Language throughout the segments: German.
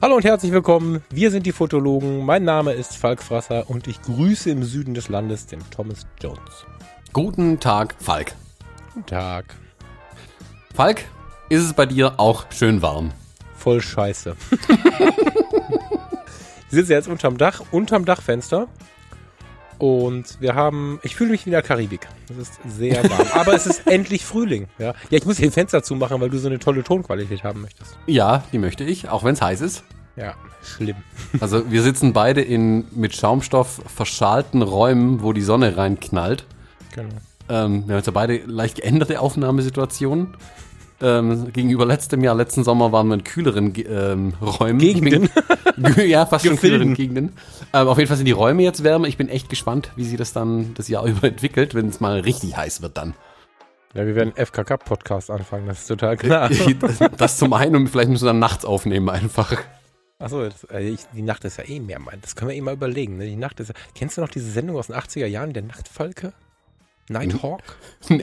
Hallo und herzlich willkommen. Wir sind die Fotologen. Mein Name ist Falk Frasser und ich grüße im Süden des Landes den Thomas Jones. Guten Tag, Falk. Guten Tag. Falk, ist es bei dir auch schön warm? Voll scheiße. ich sitze jetzt unterm Dach, unterm Dachfenster. Und wir haben, ich fühle mich wie in der Karibik. Es ist sehr warm. Aber es ist endlich Frühling. Ja, ja ich muss hier Fenster zumachen, weil du so eine tolle Tonqualität haben möchtest. Ja, die möchte ich, auch wenn es heiß ist. Ja, schlimm. Also wir sitzen beide in mit Schaumstoff verschalten Räumen, wo die Sonne reinknallt. Genau. Ähm, wir haben jetzt ja beide leicht geänderte Aufnahmesituationen. Ähm, gegenüber letztem Jahr, letzten Sommer waren wir in kühleren ähm, Räumen. Gegenden. ja, fast schon kühleren Gegenden. Ähm, auf jeden Fall sind die Räume jetzt wärmer. Ich bin echt gespannt, wie sich das dann das Jahr über entwickelt, wenn es mal richtig heiß wird dann. Ja, wir werden FKK-Podcast anfangen, das ist total klar. das zum einen und vielleicht müssen wir dann nachts aufnehmen einfach. Achso, äh, die Nacht ist ja eh mehr mein. Das können wir eh mal überlegen. Ne? Die Nacht ist ja, Kennst du noch diese Sendung aus den 80er Jahren, der Nachtfalke? Nighthawk?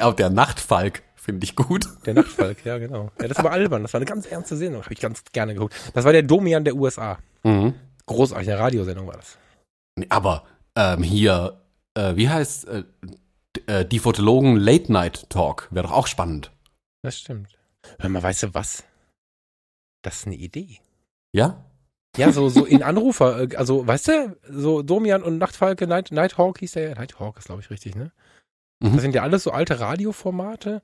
Auch der Nachtfalk finde ich gut. Der Nachtfalk, ja, genau. Ja, das war albern. Das war eine ganz ernste Sendung. Habe ich ganz gerne geguckt. Das war der Domian der USA. Mhm. Großartig, eine Radiosendung war das. Aber ähm, hier, äh, wie heißt äh, äh, die Fotologen Late Night Talk? Wäre doch auch spannend. Das stimmt. Hör mal, weißt du was? Das ist eine Idee. Ja? Ja, so, so in Anrufer, äh, also, weißt du, so Domian und Nachtfalke, Night, Nighthawk hieß der ja. Nighthawk ist, glaube ich, richtig, ne? Mhm. Das sind ja alles so alte Radioformate,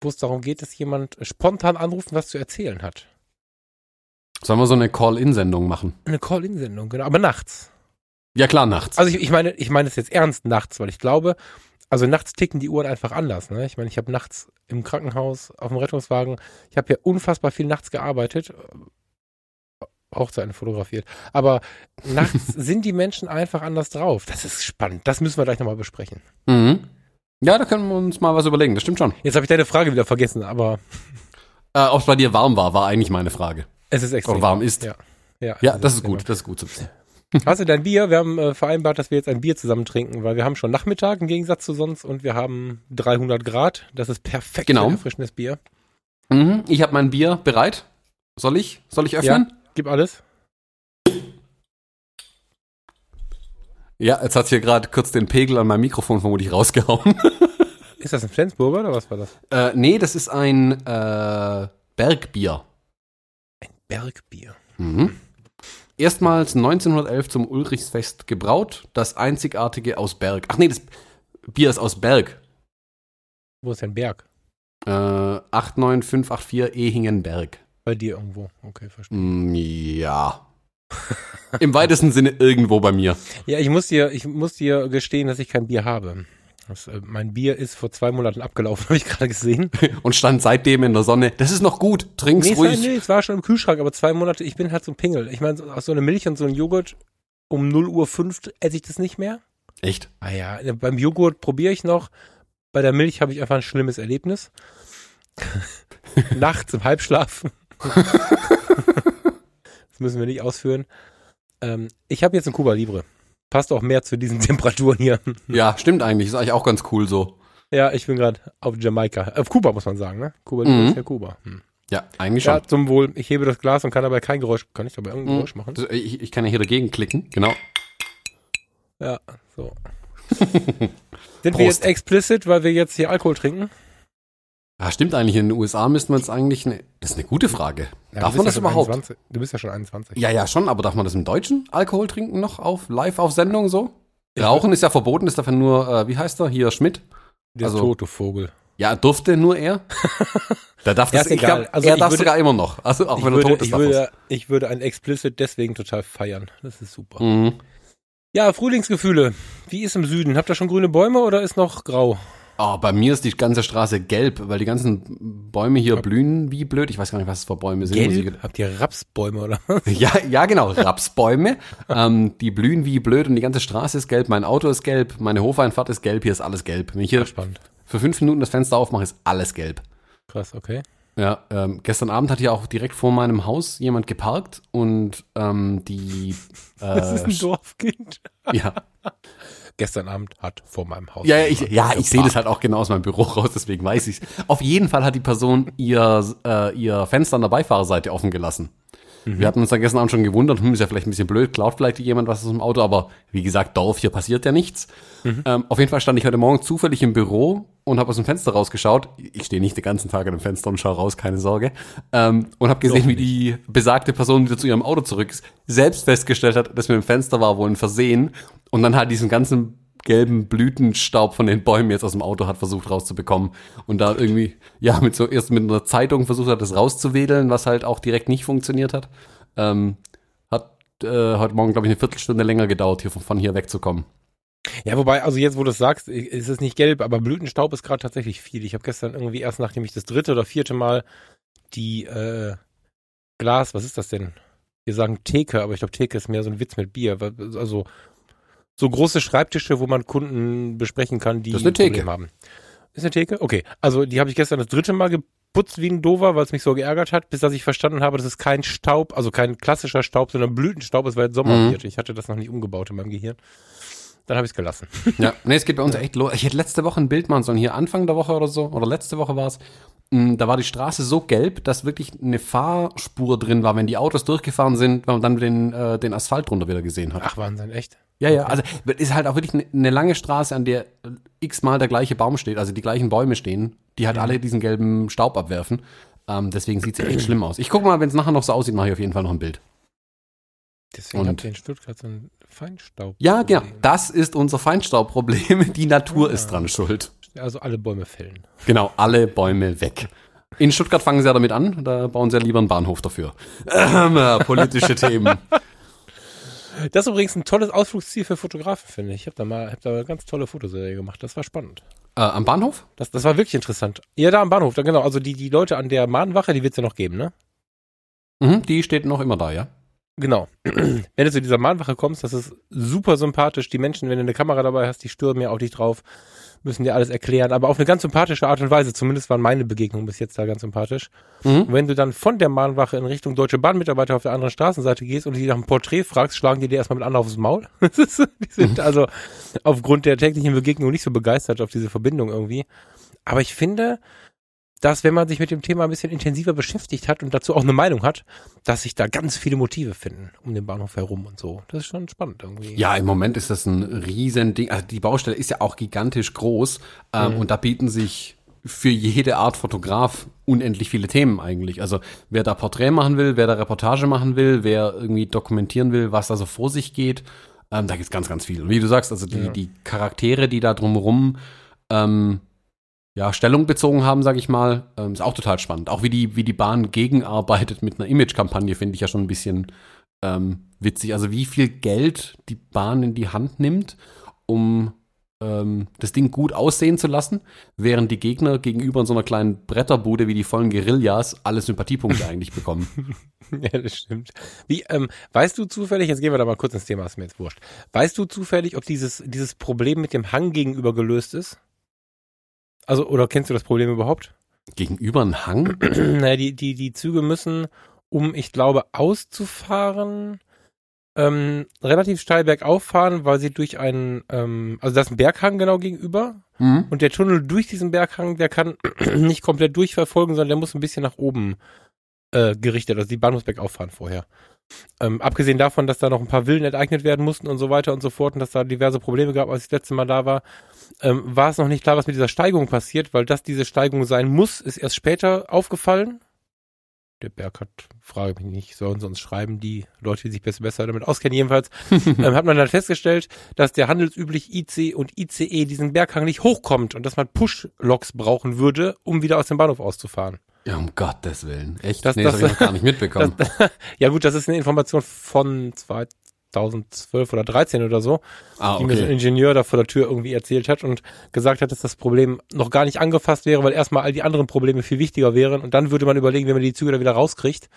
wo es darum geht, dass jemand spontan anruft und was zu erzählen hat. Sollen wir so eine Call-In-Sendung machen? Eine Call-In-Sendung, genau, aber nachts. Ja, klar, nachts. Also ich, ich meine, ich meine es jetzt ernst nachts, weil ich glaube, also nachts ticken die Uhren einfach anders. Ne? Ich meine, ich habe nachts im Krankenhaus, auf dem Rettungswagen, ich habe ja unfassbar viel nachts gearbeitet, äh, Hochzeiten fotografiert. Aber nachts sind die Menschen einfach anders drauf. Das ist spannend. Das müssen wir gleich nochmal besprechen. mhm. Ja, da können wir uns mal was überlegen. Das stimmt schon. Jetzt habe ich deine Frage wieder vergessen, aber Äh, Ob es bei dir warm war, war eigentlich meine Frage. es ist extrem. Oder warm ist. Ja, ja, Ja, das ist gut. Das ist gut zu wissen. Hast du dein Bier? Wir haben äh, vereinbart, dass wir jetzt ein Bier zusammen trinken, weil wir haben schon Nachmittag im Gegensatz zu sonst und wir haben 300 Grad. Das ist perfekt Genau. für erfrischendes Bier. Mhm. Ich habe mein Bier bereit. Soll ich? Soll ich öffnen? Gib alles. Ja, jetzt hat hier gerade kurz den Pegel an meinem Mikrofon vermutlich rausgehauen. Ist das ein Flensburger oder was war das? äh, nee, das ist ein äh, Bergbier. Bergbier. Mhm. Erstmals 1911 zum Ulrichsfest gebraut. Das einzigartige aus Berg. Ach nee, das Bier ist aus Berg. Wo ist denn Berg? Äh, 89584 Ehingenberg. Bei dir irgendwo. Okay, verstehe. Mm, ja. Im weitesten Sinne irgendwo bei mir. Ja, ich muss dir, ich muss dir gestehen, dass ich kein Bier habe. Das, äh, mein Bier ist vor zwei Monaten abgelaufen, habe ich gerade gesehen. Und stand seitdem in der Sonne. Das ist noch gut. Trink's Nee, es war, ruhig. nee, es war schon im Kühlschrank, aber zwei Monate, ich bin halt so ein Pingel. Ich meine, so, so eine Milch und so ein Joghurt, um 0 Uhr 5 esse ich das nicht mehr. Echt? Ah ja, beim Joghurt probiere ich noch. Bei der Milch habe ich einfach ein schlimmes Erlebnis. Nachts im Halbschlaf. Das müssen wir nicht ausführen. Ähm, ich habe jetzt ein Cuba Libre. Passt auch mehr zu diesen Temperaturen hier. Ja, stimmt eigentlich. Ist eigentlich auch ganz cool so. Ja, ich bin gerade auf Jamaika. Auf Kuba muss man sagen, ne? Kuba Libre Mhm. ist ja Kuba. Hm. Ja, eigentlich schon. Ja, zum Wohl. Ich hebe das Glas und kann dabei kein Geräusch. Kann ich dabei irgendein Mhm. Geräusch machen? Das, ich, ich kann ja hier dagegen klicken. Genau. Ja, so. Sind wir Prost. jetzt explicit, weil wir jetzt hier Alkohol trinken? Ah, stimmt eigentlich. In den USA müsste man es eigentlich. Ne, das ist eine gute Frage. Ja, darf man ja das überhaupt? 21. Du bist ja schon 21. Ja, ja, schon, aber darf man das im Deutschen Alkohol trinken noch auf live auf Sendung so? Rauchen ist ja verboten, ist dafür nur, äh, wie heißt er? Hier Schmidt. Der also- tote Vogel. Ja, durfte nur er. Da darf Ja, das, ist ich egal. glaub, Also er ich darf würde- sogar immer noch. Also auch ich, wenn er würde, tot ist, ich, würde, ich würde ein Explicit deswegen total feiern. Das ist super. Mhm. Ja, Frühlingsgefühle. Wie ist im Süden? Habt ihr schon grüne Bäume oder ist noch grau? Oh, bei mir ist die ganze Straße gelb, weil die ganzen Bäume hier blühen wie blöd. Ich weiß gar nicht, was es für Bäume sind. ich- Habt ihr Rapsbäume oder was? Ja, ja, genau, Rapsbäume. ähm, die blühen wie blöd und die ganze Straße ist gelb. Mein Auto ist gelb, meine Hofeinfahrt ist gelb, hier ist alles gelb. Wenn ich hier Spannend. für fünf Minuten das Fenster aufmache, ist alles gelb. Krass, okay. Ja, ähm, gestern Abend hat hier auch direkt vor meinem Haus jemand geparkt und ähm, die Das ist äh, ein Dorfkind. ja, gestern Abend hat vor meinem Haus. Ja, ich, ja, ich sehe das halt auch genau aus meinem Büro raus, deswegen weiß ich's. Auf jeden Fall hat die Person ihr, äh, ihr Fenster an der Beifahrerseite offen gelassen. Wir hatten uns dann gestern Abend schon gewundert, hm, ist ja vielleicht ein bisschen blöd, klaut vielleicht jemand was aus dem Auto, aber wie gesagt, Dorf, hier passiert ja nichts. Ähm, auf jeden Fall stand ich heute Morgen zufällig im Büro und habe aus dem Fenster rausgeschaut. Ich stehe nicht den ganzen Tag an dem Fenster und schaue raus, keine Sorge. Ähm, und habe gesehen, wie die besagte Person wieder zu ihrem Auto zurück ist, selbst festgestellt hat, dass mit dem Fenster war wohl ein Versehen und dann halt diesen ganzen gelben Blütenstaub von den Bäumen jetzt aus dem Auto hat versucht rauszubekommen und da irgendwie, ja, mit so erst mit einer Zeitung versucht hat, das rauszuwedeln, was halt auch direkt nicht funktioniert hat. Ähm, hat äh, heute Morgen, glaube ich, eine Viertelstunde länger gedauert, hier von, von hier wegzukommen. Ja, wobei, also jetzt, wo du es sagst, ist es nicht gelb, aber Blütenstaub ist gerade tatsächlich viel. Ich habe gestern irgendwie erst, nachdem ich das dritte oder vierte Mal die äh, Glas, was ist das denn? Wir sagen Theke, aber ich glaube, Theke ist mehr so ein Witz mit Bier. Also so große Schreibtische, wo man Kunden besprechen kann, die Das ist eine Theke. Probleme haben. Ist eine Theke? Okay. Also die habe ich gestern das dritte Mal geputzt wie ein Dover, weil es mich so geärgert hat, bis dass ich verstanden habe, dass es kein Staub, also kein klassischer Staub, sondern Blütenstaub ist, weil es Sommer Mhm. wird. Ich hatte das noch nicht umgebaut in meinem Gehirn. Dann habe ich es gelassen. Ja, nee, es geht bei uns echt los. Ich hätte letzte Woche ein Bild machen sollen, hier Anfang der Woche oder so, oder letzte Woche war es. Da war die Straße so gelb, dass wirklich eine Fahrspur drin war, wenn die Autos durchgefahren sind, weil man dann den, äh, den Asphalt drunter wieder gesehen hat. Ach, Wahnsinn, echt? Ja, ja, also ist halt auch wirklich eine, eine lange Straße, an der äh, x-mal der gleiche Baum steht, also die gleichen Bäume stehen, die halt alle diesen gelben Staub abwerfen. Ähm, deswegen sieht's ja echt schlimm aus. Ich gucke mal, wenn es nachher noch so aussieht, mache ich auf jeden Fall noch ein Bild. Deswegen Und- habt ihr in Stuttgart so ein Feinstaub. Ja, genau. Das ist unser Feinstaubproblem. Die Natur Ja. ist dran schuld. Also alle Bäume fällen. Genau, alle Bäume weg. In Stuttgart fangen sie ja damit an, da bauen sie ja lieber einen Bahnhof dafür. Ähm, äh, politische Themen. Das ist übrigens ein tolles Ausflugsziel für Fotografen, finde ich. Ich habe da mal hab da eine ganz tolle Fotoserie gemacht. Das war spannend. Äh, am Bahnhof? Das, das war wirklich interessant. Ja, da am Bahnhof, da genau. Also die, die Leute an der Mahnwache, die wird es ja noch geben, ne? Mhm, die steht noch immer da, ja. Genau. Wenn du zu dieser Mahnwache kommst, das ist super sympathisch. Die Menschen, wenn du eine Kamera dabei hast, die stürmen ja auf dich drauf, müssen dir alles erklären, aber auf eine ganz sympathische Art und Weise. Zumindest waren meine Begegnungen bis jetzt da ganz sympathisch. Mhm. Und wenn du dann von der Mahnwache in Richtung Deutsche Bahnmitarbeiter auf der anderen Straßenseite gehst und die nach einem Porträt fragst, schlagen die dir erstmal mit an aufs Maul. Die sind also aufgrund der täglichen Begegnung nicht so begeistert auf diese Verbindung irgendwie. Aber ich finde, dass wenn man sich mit dem Thema ein bisschen intensiver beschäftigt hat und dazu auch eine Meinung hat, dass sich da ganz viele Motive finden um den Bahnhof herum und so. Das ist schon spannend irgendwie. Ja, im Moment ist das ein riesen Ding. Also die Baustelle ist ja auch gigantisch groß ähm, und da bieten sich für jede Art Fotograf unendlich viele Themen eigentlich. Also wer da Porträt machen will, wer da Reportage machen will, wer irgendwie dokumentieren will, was da so vor sich geht, ähm, da gibt's ganz, ganz viel. Und wie du sagst, also die, Ja. die Charaktere, die da drumherum ähm, ja, Stellung bezogen haben, sage ich mal, ähm, ist auch total spannend. Auch wie die, wie die Bahn gegenarbeitet mit einer Image-Kampagne, finde ich ja schon ein bisschen ähm, witzig. Also wie viel Geld die Bahn in die Hand nimmt, um ähm, das Ding gut aussehen zu lassen, während die Gegner gegenüber in so einer kleinen Bretterbude wie die vollen Guerillas alle Sympathiepunkte eigentlich bekommen. Ja, das stimmt. Wie, ähm, weißt du zufällig, jetzt gehen wir da mal kurz ins Thema, ist mir jetzt wurscht. Weißt du zufällig, ob dieses, dieses Problem mit dem Hang gegenüber gelöst ist? Also, oder kennst du das Problem überhaupt? Gegenüber ein Hang? naja, die, die, die Züge müssen, um, ich glaube, auszufahren, ähm, relativ steil bergauf fahren, weil sie durch einen, ähm, also da ist ein Berghang genau gegenüber Hm? und der Tunnel durch diesen Berghang, der kann nicht komplett durchverfolgen, sondern der muss ein bisschen nach oben äh, gerichtet, also die Bahnhofsberg auffahren vorher. Ähm, abgesehen davon, dass da noch ein paar Villen enteignet werden mussten und so weiter und so fort und dass da diverse Probleme gab, als ich das letzte Mal da war, ähm, war es noch nicht klar, was mit dieser Steigung passiert, weil das diese Steigung sein muss, ist erst später aufgefallen. Der Berg hat, frage mich nicht, sollen sie uns schreiben, die Leute, die sich besser, besser damit auskennen. Jedenfalls ähm, hat man dann festgestellt, dass der handelsüblich IC und ICE diesen Berghang nicht hochkommt und dass man Push-Loks brauchen würde, um wieder aus dem Bahnhof auszufahren. Ja, um Gottes Willen. Echt? Das- nee, das, das- habe ich noch gar nicht mitbekommen. Das, ja gut, das ist eine Information von 2012 oder 13 oder so, ah, die mir so ein okay. Ingenieur da vor der Tür irgendwie erzählt hat und gesagt hat, dass das Problem noch gar nicht angefasst wäre, weil erstmal all die anderen Probleme viel wichtiger wären und dann würde man überlegen, wie man die Züge da wieder rauskriegt.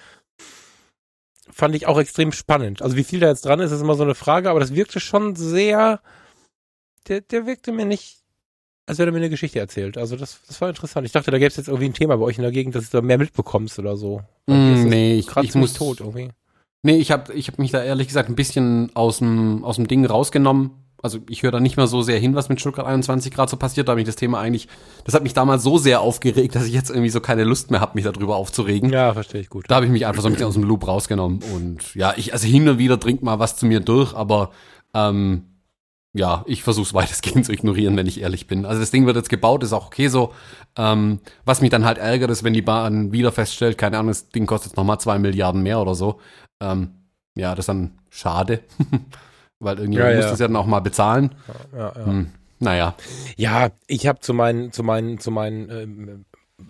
Fand ich auch extrem spannend. Also wie viel da jetzt dran ist, ist immer so eine Frage, aber das wirkte schon sehr, der, der wirkte mir nicht, als hätte er mir eine Geschichte erzählt. Also das, das war interessant. Ich dachte, da gäbe es jetzt irgendwie ein Thema bei euch in der Gegend, dass du da mehr mitbekommst oder so. Mm, nee, ich, ich muss tot irgendwie. Nee, ich habe ich hab mich da ehrlich gesagt ein bisschen aus dem, aus dem Ding rausgenommen. Also ich höre da nicht mehr so sehr hin, was mit Stuttgart 21 gerade so passiert. Da habe ich das Thema eigentlich, das hat mich damals so sehr aufgeregt, dass ich jetzt irgendwie so keine Lust mehr habe, mich darüber aufzuregen. Ja, verstehe ich gut. Da habe ich mich einfach so ein bisschen aus dem Loop rausgenommen. Und ja, ich, also hin und wieder dringt mal was zu mir durch, aber ähm, ja, ich versuche es weitestgehend zu ignorieren, wenn ich ehrlich bin. Also das Ding wird jetzt gebaut, ist auch okay so. Ähm, was mich dann halt ärgert, ist, wenn die Bahn wieder feststellt, keine Ahnung, das Ding kostet nochmal zwei Milliarden mehr oder so. Ähm, ja, das ist dann schade. Weil irgendjemand Ja, muss ja. das ja dann auch mal bezahlen. Ja, ja. Hm, naja. Ja, ich habe zu meinen, zu meinen, zu meinen, ähm,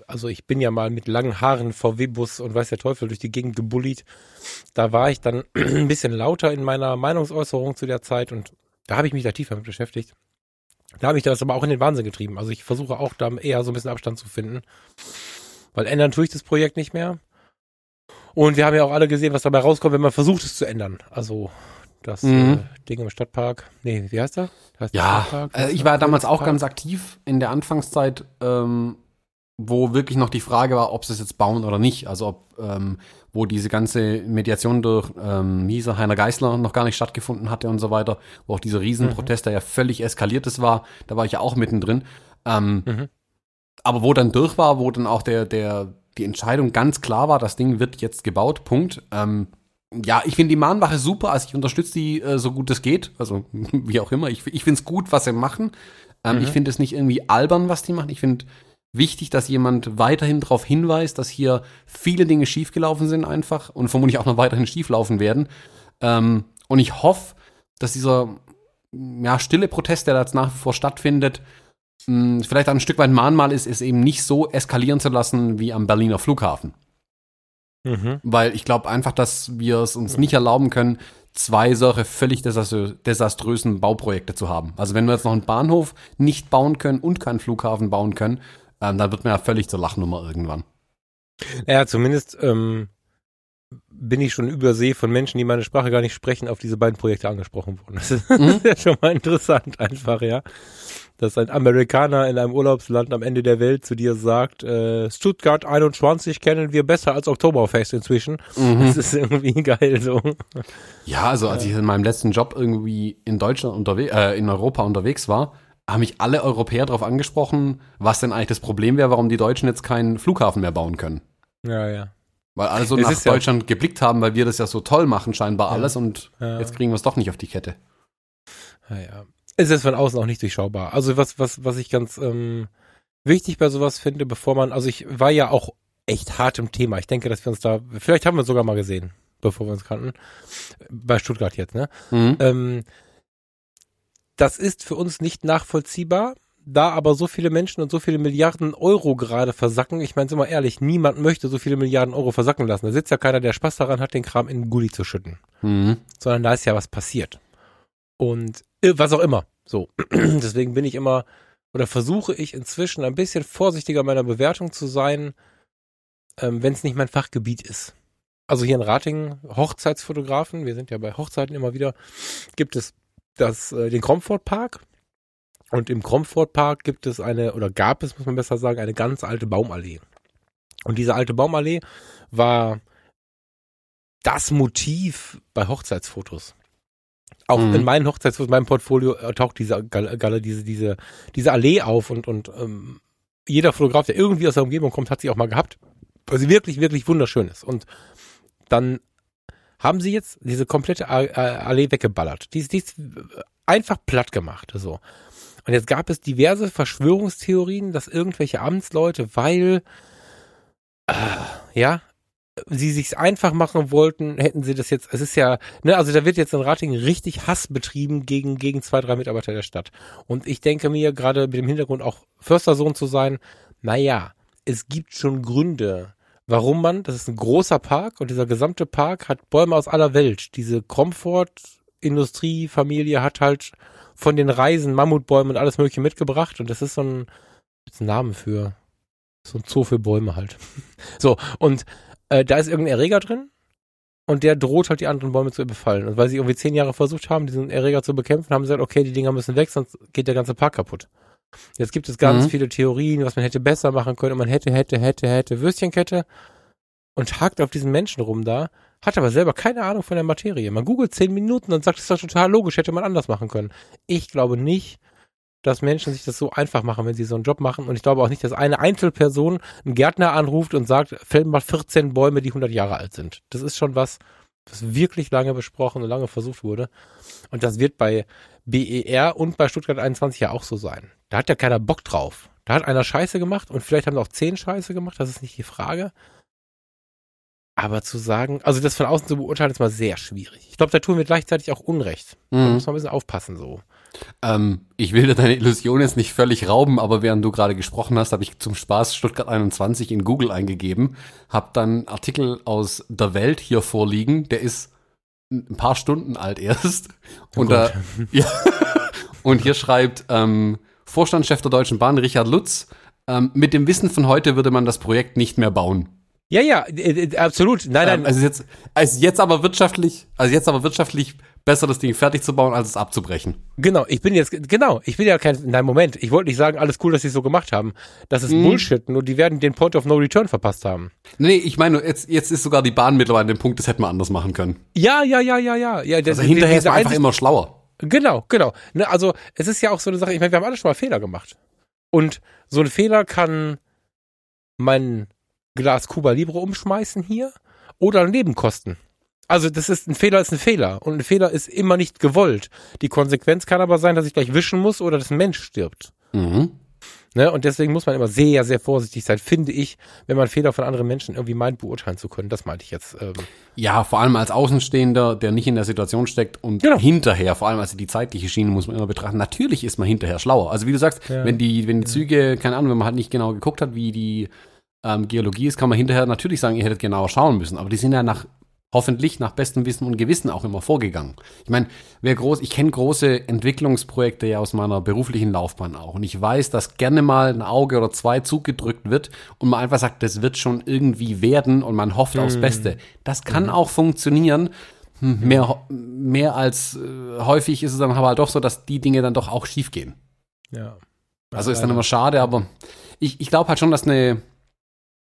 also ich bin ja mal mit langen Haaren VW-Bus und weiß der Teufel durch die Gegend gebullied. Da war ich dann ein bisschen lauter in meiner Meinungsäußerung zu der Zeit und da habe ich mich da tiefer mit beschäftigt. Da habe ich das aber auch in den Wahnsinn getrieben. Also ich versuche auch da eher so ein bisschen Abstand zu finden. Weil ändern tue ich das Projekt nicht mehr. Und wir haben ja auch alle gesehen, was dabei rauskommt, wenn man versucht, es zu ändern. Also das Mhm. äh, Ding im Stadtpark. Nee, wie heißt der? Heißt Ja, äh, ich war damals auch ganz aktiv in der Anfangszeit, ähm, wo wirklich noch die Frage war, ob sie es jetzt bauen oder nicht. Also ob, ähm, wo diese ganze Mediation durch, ähm, wie hieß er, Heiner Geißler noch gar nicht stattgefunden hatte und so weiter, wo auch dieser Riesenprotest, der ja völlig eskaliertes war, da war ich ja auch mittendrin. Ähm, Mhm. Aber wo dann durch war, wo dann auch der, der, die Entscheidung ganz klar war, das Ding wird jetzt gebaut, Punkt. Ähm, ja, ich finde die Mahnwache super, also ich unterstütze die äh, so gut es geht, also wie auch immer. Ich, ich finde es gut, was sie machen. Ähm, Mhm. Ich finde es nicht irgendwie albern, was die machen. Ich finde wichtig, dass jemand weiterhin darauf hinweist, dass hier viele Dinge schiefgelaufen sind einfach und vermutlich auch noch weiterhin schieflaufen werden. Ähm, und ich hoffe, dass dieser ja, stille Protest, der da jetzt nach wie vor stattfindet, mh, vielleicht ein Stück weit Mahnmal ist, es eben nicht so eskalieren zu lassen wie am Berliner Flughafen. Mhm. Weil ich glaube einfach, dass wir es uns nicht erlauben können, zwei solche völlig desaströ desaströsen Bauprojekte zu haben. Also wenn wir jetzt noch einen Bahnhof nicht bauen können und keinen Flughafen bauen können, ähm, dann wird man ja völlig zur Lachnummer irgendwann. Ja, zumindest ähm, bin ich schon übersee von Menschen, die meine Sprache gar nicht sprechen, auf diese beiden Projekte angesprochen worden. Das ist, Mhm. ja schon mal interessant einfach, ja. Dass ein Amerikaner in einem Urlaubsland am Ende der Welt zu dir sagt, äh, Stuttgart 21 kennen wir besser als Oktoberfest inzwischen. Das ist irgendwie geil so. Ja, also als ich in meinem letzten Job irgendwie in Deutschland unterwegs, äh, in Europa unterwegs war, haben mich alle Europäer darauf angesprochen, was denn eigentlich das Problem wäre, warum die Deutschen jetzt keinen Flughafen mehr bauen können. Ja, ja. Weil alle so Es nach ist ja- Deutschland geblickt haben, weil wir das ja so toll machen, scheinbar Ja. alles, und Ja. jetzt kriegen wir es doch nicht auf die Kette. Ja, ja. Es ist von außen auch nicht durchschaubar. Also was, was, was ich ganz ähm, wichtig bei sowas finde, bevor man, also ich war ja auch echt hart im Thema. Ich denke, dass wir uns da, vielleicht haben wir uns sogar mal gesehen, bevor wir uns kannten. Bei Stuttgart jetzt, ne? Mhm. Ähm, das ist für uns nicht nachvollziehbar, da aber so viele Menschen und so viele Milliarden Euro gerade versacken. Ich meine, sind wir ehrlich, niemand möchte so viele Milliarden Euro versacken lassen. Da sitzt ja keiner, der Spaß daran hat, den Kram in den Gully zu schütten Mhm. sondern da ist ja was passiert. Und äh, was auch immer. So. Deswegen bin ich immer oder versuche ich inzwischen ein bisschen vorsichtiger meiner Bewertung zu sein, ähm, wenn es nicht mein Fachgebiet ist. Also hier in Ratingen, Hochzeitsfotografen, wir sind ja bei Hochzeiten immer wieder, gibt es das, äh, den Comfort Park. Und im Comfort Park gibt es eine, oder gab es, muss man besser sagen, eine ganz alte Baumallee. Und diese alte Baumallee war das Motiv bei Hochzeitsfotos. Auch Mhm. in meinen Hochzeitsfotos, in meinem Portfolio äh, taucht diese Galle diese, diese, diese Allee auf und, und ähm, jeder Fotograf, der irgendwie aus der Umgebung kommt, hat sie auch mal gehabt, weil sie wirklich, wirklich wunderschön ist. Und dann haben sie jetzt diese komplette Allee weggeballert. Die ist, die ist einfach platt gemacht. So. Und jetzt gab es diverse Verschwörungstheorien, dass irgendwelche Amtsleute, weil äh, ja, sie sich's einfach machen wollten, hätten sie das jetzt, es ist ja, ne, also da wird jetzt in Ratingen richtig Hass betrieben gegen, gegen zwei, drei Mitarbeiter der Stadt. Und ich denke mir, gerade mit dem Hintergrund auch Förstersohn zu sein, naja, es gibt schon Gründe, warum man, das ist ein großer Park und dieser gesamte Park hat Bäume aus aller Welt. Diese Komfort-Industriefamilie hat halt von den Reisen Mammutbäume und alles mögliche mitgebracht und das ist so ein, ist ein Name für, so ein Zoo für Bäume halt. So, und äh, da ist irgendein Erreger drin und der droht halt die anderen Bäume zu befallen. Und weil sie irgendwie zehn Jahre versucht haben, diesen Erreger zu bekämpfen, haben sie gesagt, okay, die Dinger müssen weg, sonst geht der ganze Park kaputt. Jetzt gibt es ganz Mhm. viele Theorien, was man hätte besser machen können. Und man hätte, hätte, hätte, hätte Würstchenkette und hakt auf diesen Menschen rum da. hat aber selber keine Ahnung von der Materie. Man googelt zehn Minuten und sagt, das ist doch total logisch, hätte man anders machen können. Ich glaube nicht, dass Menschen sich das so einfach machen, wenn sie so einen Job machen. Und ich glaube auch nicht, dass eine Einzelperson einen Gärtner anruft und sagt, fällen mal 14 Bäume, die 100 Jahre alt sind. Das ist schon was, was wirklich lange besprochen und lange versucht wurde. Und das wird bei BER und bei Stuttgart 21 ja auch so sein. Da hat ja keiner Bock drauf. Da hat einer Scheiße gemacht und vielleicht haben auch zehn Scheiße gemacht, das ist nicht die Frage. Aber zu sagen, also das von außen zu beurteilen, ist mal sehr schwierig. Ich glaube, da tun wir gleichzeitig auch Unrecht. Mhm. Da muss man ein bisschen aufpassen so. Ähm, ich will dir deine Illusion jetzt nicht völlig rauben, aber während du gerade gesprochen hast, habe ich zum Spaß Stuttgart 21 in Google eingegeben, habe dann Artikel aus der Welt hier vorliegen, der ist ein paar Stunden alt erst. Oh und, da, ja, und hier schreibt ähm, Vorstandschef der Deutschen Bahn, Richard Lutz, ähm, mit dem Wissen von heute würde man das Projekt nicht mehr bauen. Ja, ja, äh, äh, absolut. Nein, nein. Ähm, also jetzt, also jetzt aber wirtschaftlich, also jetzt aber wirtschaftlich besser das Ding fertig zu bauen, als es abzubrechen. Genau, ich bin jetzt, genau, ich bin ja kein, nein, Moment, ich wollte nicht sagen, alles cool, dass sie es so gemacht haben. Das ist mm. Bullshit, nur die werden den Point of No Return verpasst haben. Nee, ich meine, jetzt, jetzt ist sogar die Bahn mittlerweile an dem Punkt, das hätten wir anders machen können. Ja, ja, ja, ja, ja. ja das, also hinterher ist man einfach immer schlauer. Genau, genau. Ne, also es ist ja auch so eine Sache, ich meine, wir haben alle schon mal Fehler gemacht. Und so ein Fehler kann mein Glas Cuba Libre umschmeißen hier oder ein Leben kosten. Also das ist ein Fehler ist ein Fehler und ein Fehler ist immer nicht gewollt. Die Konsequenz kann aber sein, dass ich gleich wischen muss oder dass ein Mensch stirbt. Mhm. Ne? Und deswegen muss man immer sehr, sehr vorsichtig sein, finde ich, wenn man Fehler von anderen Menschen irgendwie meint, beurteilen zu können. Das meinte ich jetzt. Ähm. Ja, vor allem als Außenstehender, der nicht in der Situation steckt und genau. hinterher, vor allem also die zeitliche Schiene muss man immer betrachten. Natürlich ist man hinterher schlauer. Also wie du sagst, ja. wenn die, wenn die Züge, keine Ahnung, wenn man halt nicht genau geguckt hat, wie die ähm, Geologie ist, kann man hinterher natürlich sagen, ihr hättet genauer schauen müssen. Aber die sind ja nach hoffentlich nach bestem Wissen und Gewissen auch immer vorgegangen. Ich meine, wer groß, ich kenne große Entwicklungsprojekte ja aus meiner beruflichen Laufbahn auch und ich weiß, dass gerne mal ein Auge oder zwei zugedrückt wird und man einfach sagt, das wird schon irgendwie werden und man hofft mhm. aufs Beste. Das kann mhm. auch funktionieren. Hm, mehr, mehr als äh, häufig ist es dann aber halt doch so, dass die Dinge dann doch auch schief gehen. Ja. Also ist dann immer schade, aber ich, ich glaube halt schon, dass eine,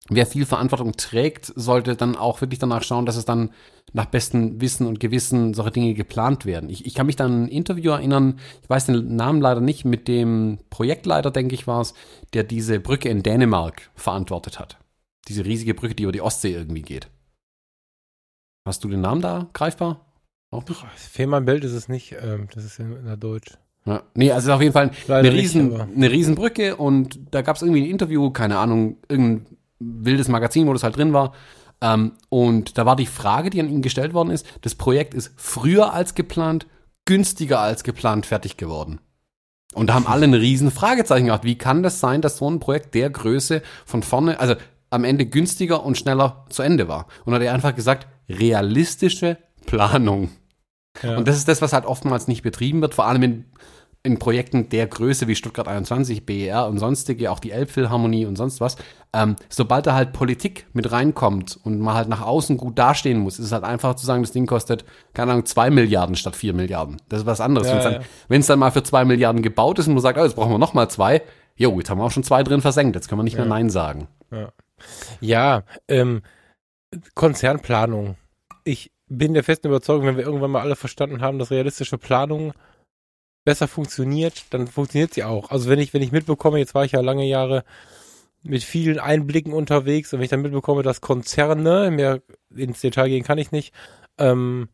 wer viel Verantwortung trägt, sollte dann auch wirklich danach schauen, dass es dann nach bestem Wissen und Gewissen solche Dinge geplant werden. Ich, ich kann mich dann an ein Interview erinnern, ich weiß den Namen leider nicht, mit dem Projektleiter, denke ich, war es, der diese Brücke in Dänemark verantwortet hat. Diese riesige Brücke, die über die Ostsee irgendwie geht. Hast du den Namen da greifbar? Auch nicht? Fehmarnbelt ist es nicht, ähm, das ist in, der Deutsch. Ja. Nee, also auf jeden Fall eine, riesen, nicht, eine Riesenbrücke und da gab es irgendwie ein Interview, keine Ahnung, irgendein wildes Magazin, wo das halt drin war. Ähm, und da war die Frage, die an ihn gestellt worden ist, das Projekt ist früher als geplant, günstiger als geplant fertig geworden. Und da haben alle ein riesen Fragezeichen gehabt. Wie kann das sein, dass so ein Projekt der Größe von vorne, also am Ende günstiger und schneller zu Ende war? Und hat er einfach gesagt, realistische Planung. Ja. Und das ist das, was halt oftmals nicht betrieben wird, vor allem in in Projekten der Größe wie Stuttgart 21, BER und sonstige, auch die Elbphilharmonie und sonst was, ähm, sobald da halt Politik mit reinkommt und man halt nach außen gut dastehen muss, ist es halt einfach zu sagen, das Ding kostet, keine Ahnung, zwei Milliarden statt vier Milliarden. Das ist was anderes. Ja, Wenn es dann, dann, mal für zwei Milliarden gebaut ist und man sagt, oh, jetzt brauchen wir noch mal zwei, jo, jetzt haben wir auch schon zwei drin versenkt, jetzt können wir nicht ja. mehr Nein sagen. Ja, ja ähm, Konzernplanung. Ich bin der festen Überzeugung, wenn wir irgendwann mal alle verstanden haben, dass realistische Planung besser funktioniert, dann funktioniert sie auch. Also wenn ich, wenn ich mitbekomme, jetzt war ich ja lange Jahre mit vielen Einblicken unterwegs und wenn ich dann mitbekomme, dass Konzerne, mehr ins Detail gehen kann ich nicht, ähm,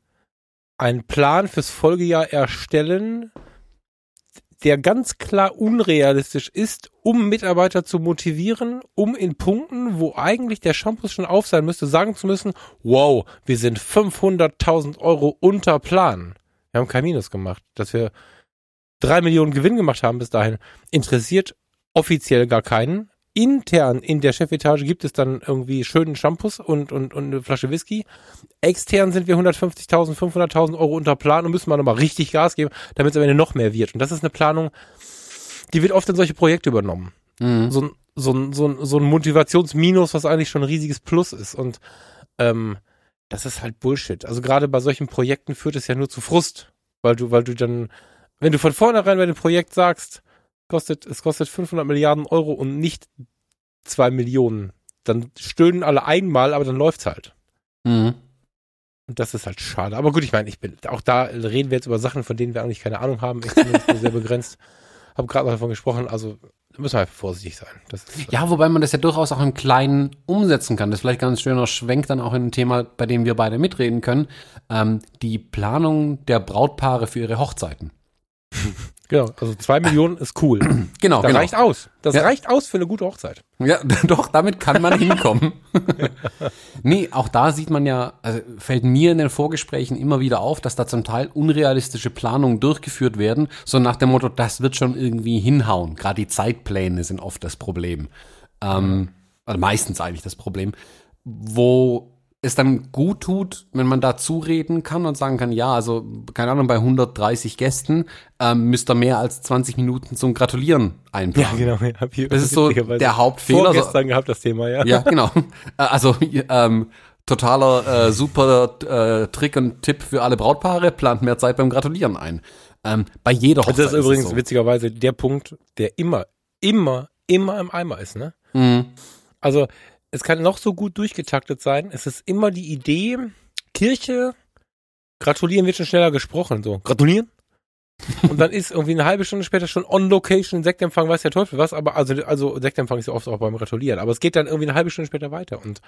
einen Plan fürs Folgejahr erstellen, der ganz klar unrealistisch ist, um Mitarbeiter zu motivieren, um in Punkten, wo eigentlich der Shampoo schon auf sein müsste, sagen zu müssen, wow, wir sind 500.000 Euro unter Plan. Wir haben kein Minus gemacht, dass wir drei Millionen Gewinn gemacht haben bis dahin, interessiert offiziell gar keinen. Intern in der Chefetage gibt es dann irgendwie schönen Shampoos und, und, und eine Flasche Whisky. Extern sind wir 150.000, 500.000 Euro unter Plan und müssen wir nochmal richtig Gas geben, damit es am Ende noch mehr wird. Und das ist eine Planung, die wird oft in solche Projekte übernommen. Mhm. So, ein, so, ein, so, ein, so ein Motivationsminus, was eigentlich schon ein riesiges Plus ist. Und ähm, das ist halt Bullshit. Also gerade bei solchen Projekten führt es ja nur zu Frust, weil du, weil du dann wenn du von vornherein bei dem Projekt sagst, kostet, es kostet 500 Milliarden Euro und nicht zwei Millionen, dann stöhnen alle einmal, aber dann läuft's halt. Mhm. Und das ist halt schade. Aber gut, ich meine, ich bin, auch da reden wir jetzt über Sachen, von denen wir eigentlich keine Ahnung haben. Ich bin nur sehr begrenzt. Habe gerade mal davon gesprochen, also da müssen wir einfach vorsichtig sein. Ist, Ja, wobei man das ja durchaus auch im Kleinen umsetzen kann. Das ist vielleicht ganz schöner Schwenk dann auch in ein Thema, bei dem wir beide mitreden können. Ähm, die Planung der Brautpaare für ihre Hochzeiten. Genau, also zwei Millionen ist cool. Genau, Das genau. reicht aus. Das Ja. reicht aus für eine gute Hochzeit. Ja, doch, damit kann man hinkommen. nee, auch da sieht man ja, also fällt mir in den Vorgesprächen immer wieder auf, dass da zum Teil unrealistische Planungen durchgeführt werden, so nach dem Motto, das wird schon irgendwie hinhauen. Gerade die Zeitpläne sind oft das Problem. Ähm, also meistens eigentlich das Problem. Wo es dann gut tut, wenn man da zureden kann und sagen kann, ja, also, keine Ahnung, bei 130 Gästen ähm, müsst ihr mehr als 20 Minuten zum Gratulieren einplanen. genau. Ich hab hier Das ist so der Hauptfehler. Vorgestern gehabt, das Thema, ja. ja, genau. Äh, Also ähm, totaler äh, super äh, Trick und Tipp für alle Brautpaare, plant mehr Zeit beim Gratulieren ein. Ähm, bei jeder Hochzeit. Und das ist übrigens es so. witzigerweise der Punkt, der immer, immer, immer im Eimer ist, ne? Mhm. Also, es kann noch so gut durchgetaktet sein. Es ist immer die Idee, Kirche, gratulieren wird schon schneller gesprochen, so. Gratulieren? Und dann ist irgendwie eine halbe Stunde später schon on location Sektempfang, weiß der Teufel was, aber also, also Sektempfang ist ja oft auch beim Gratulieren, aber es geht dann irgendwie eine halbe Stunde später weiter und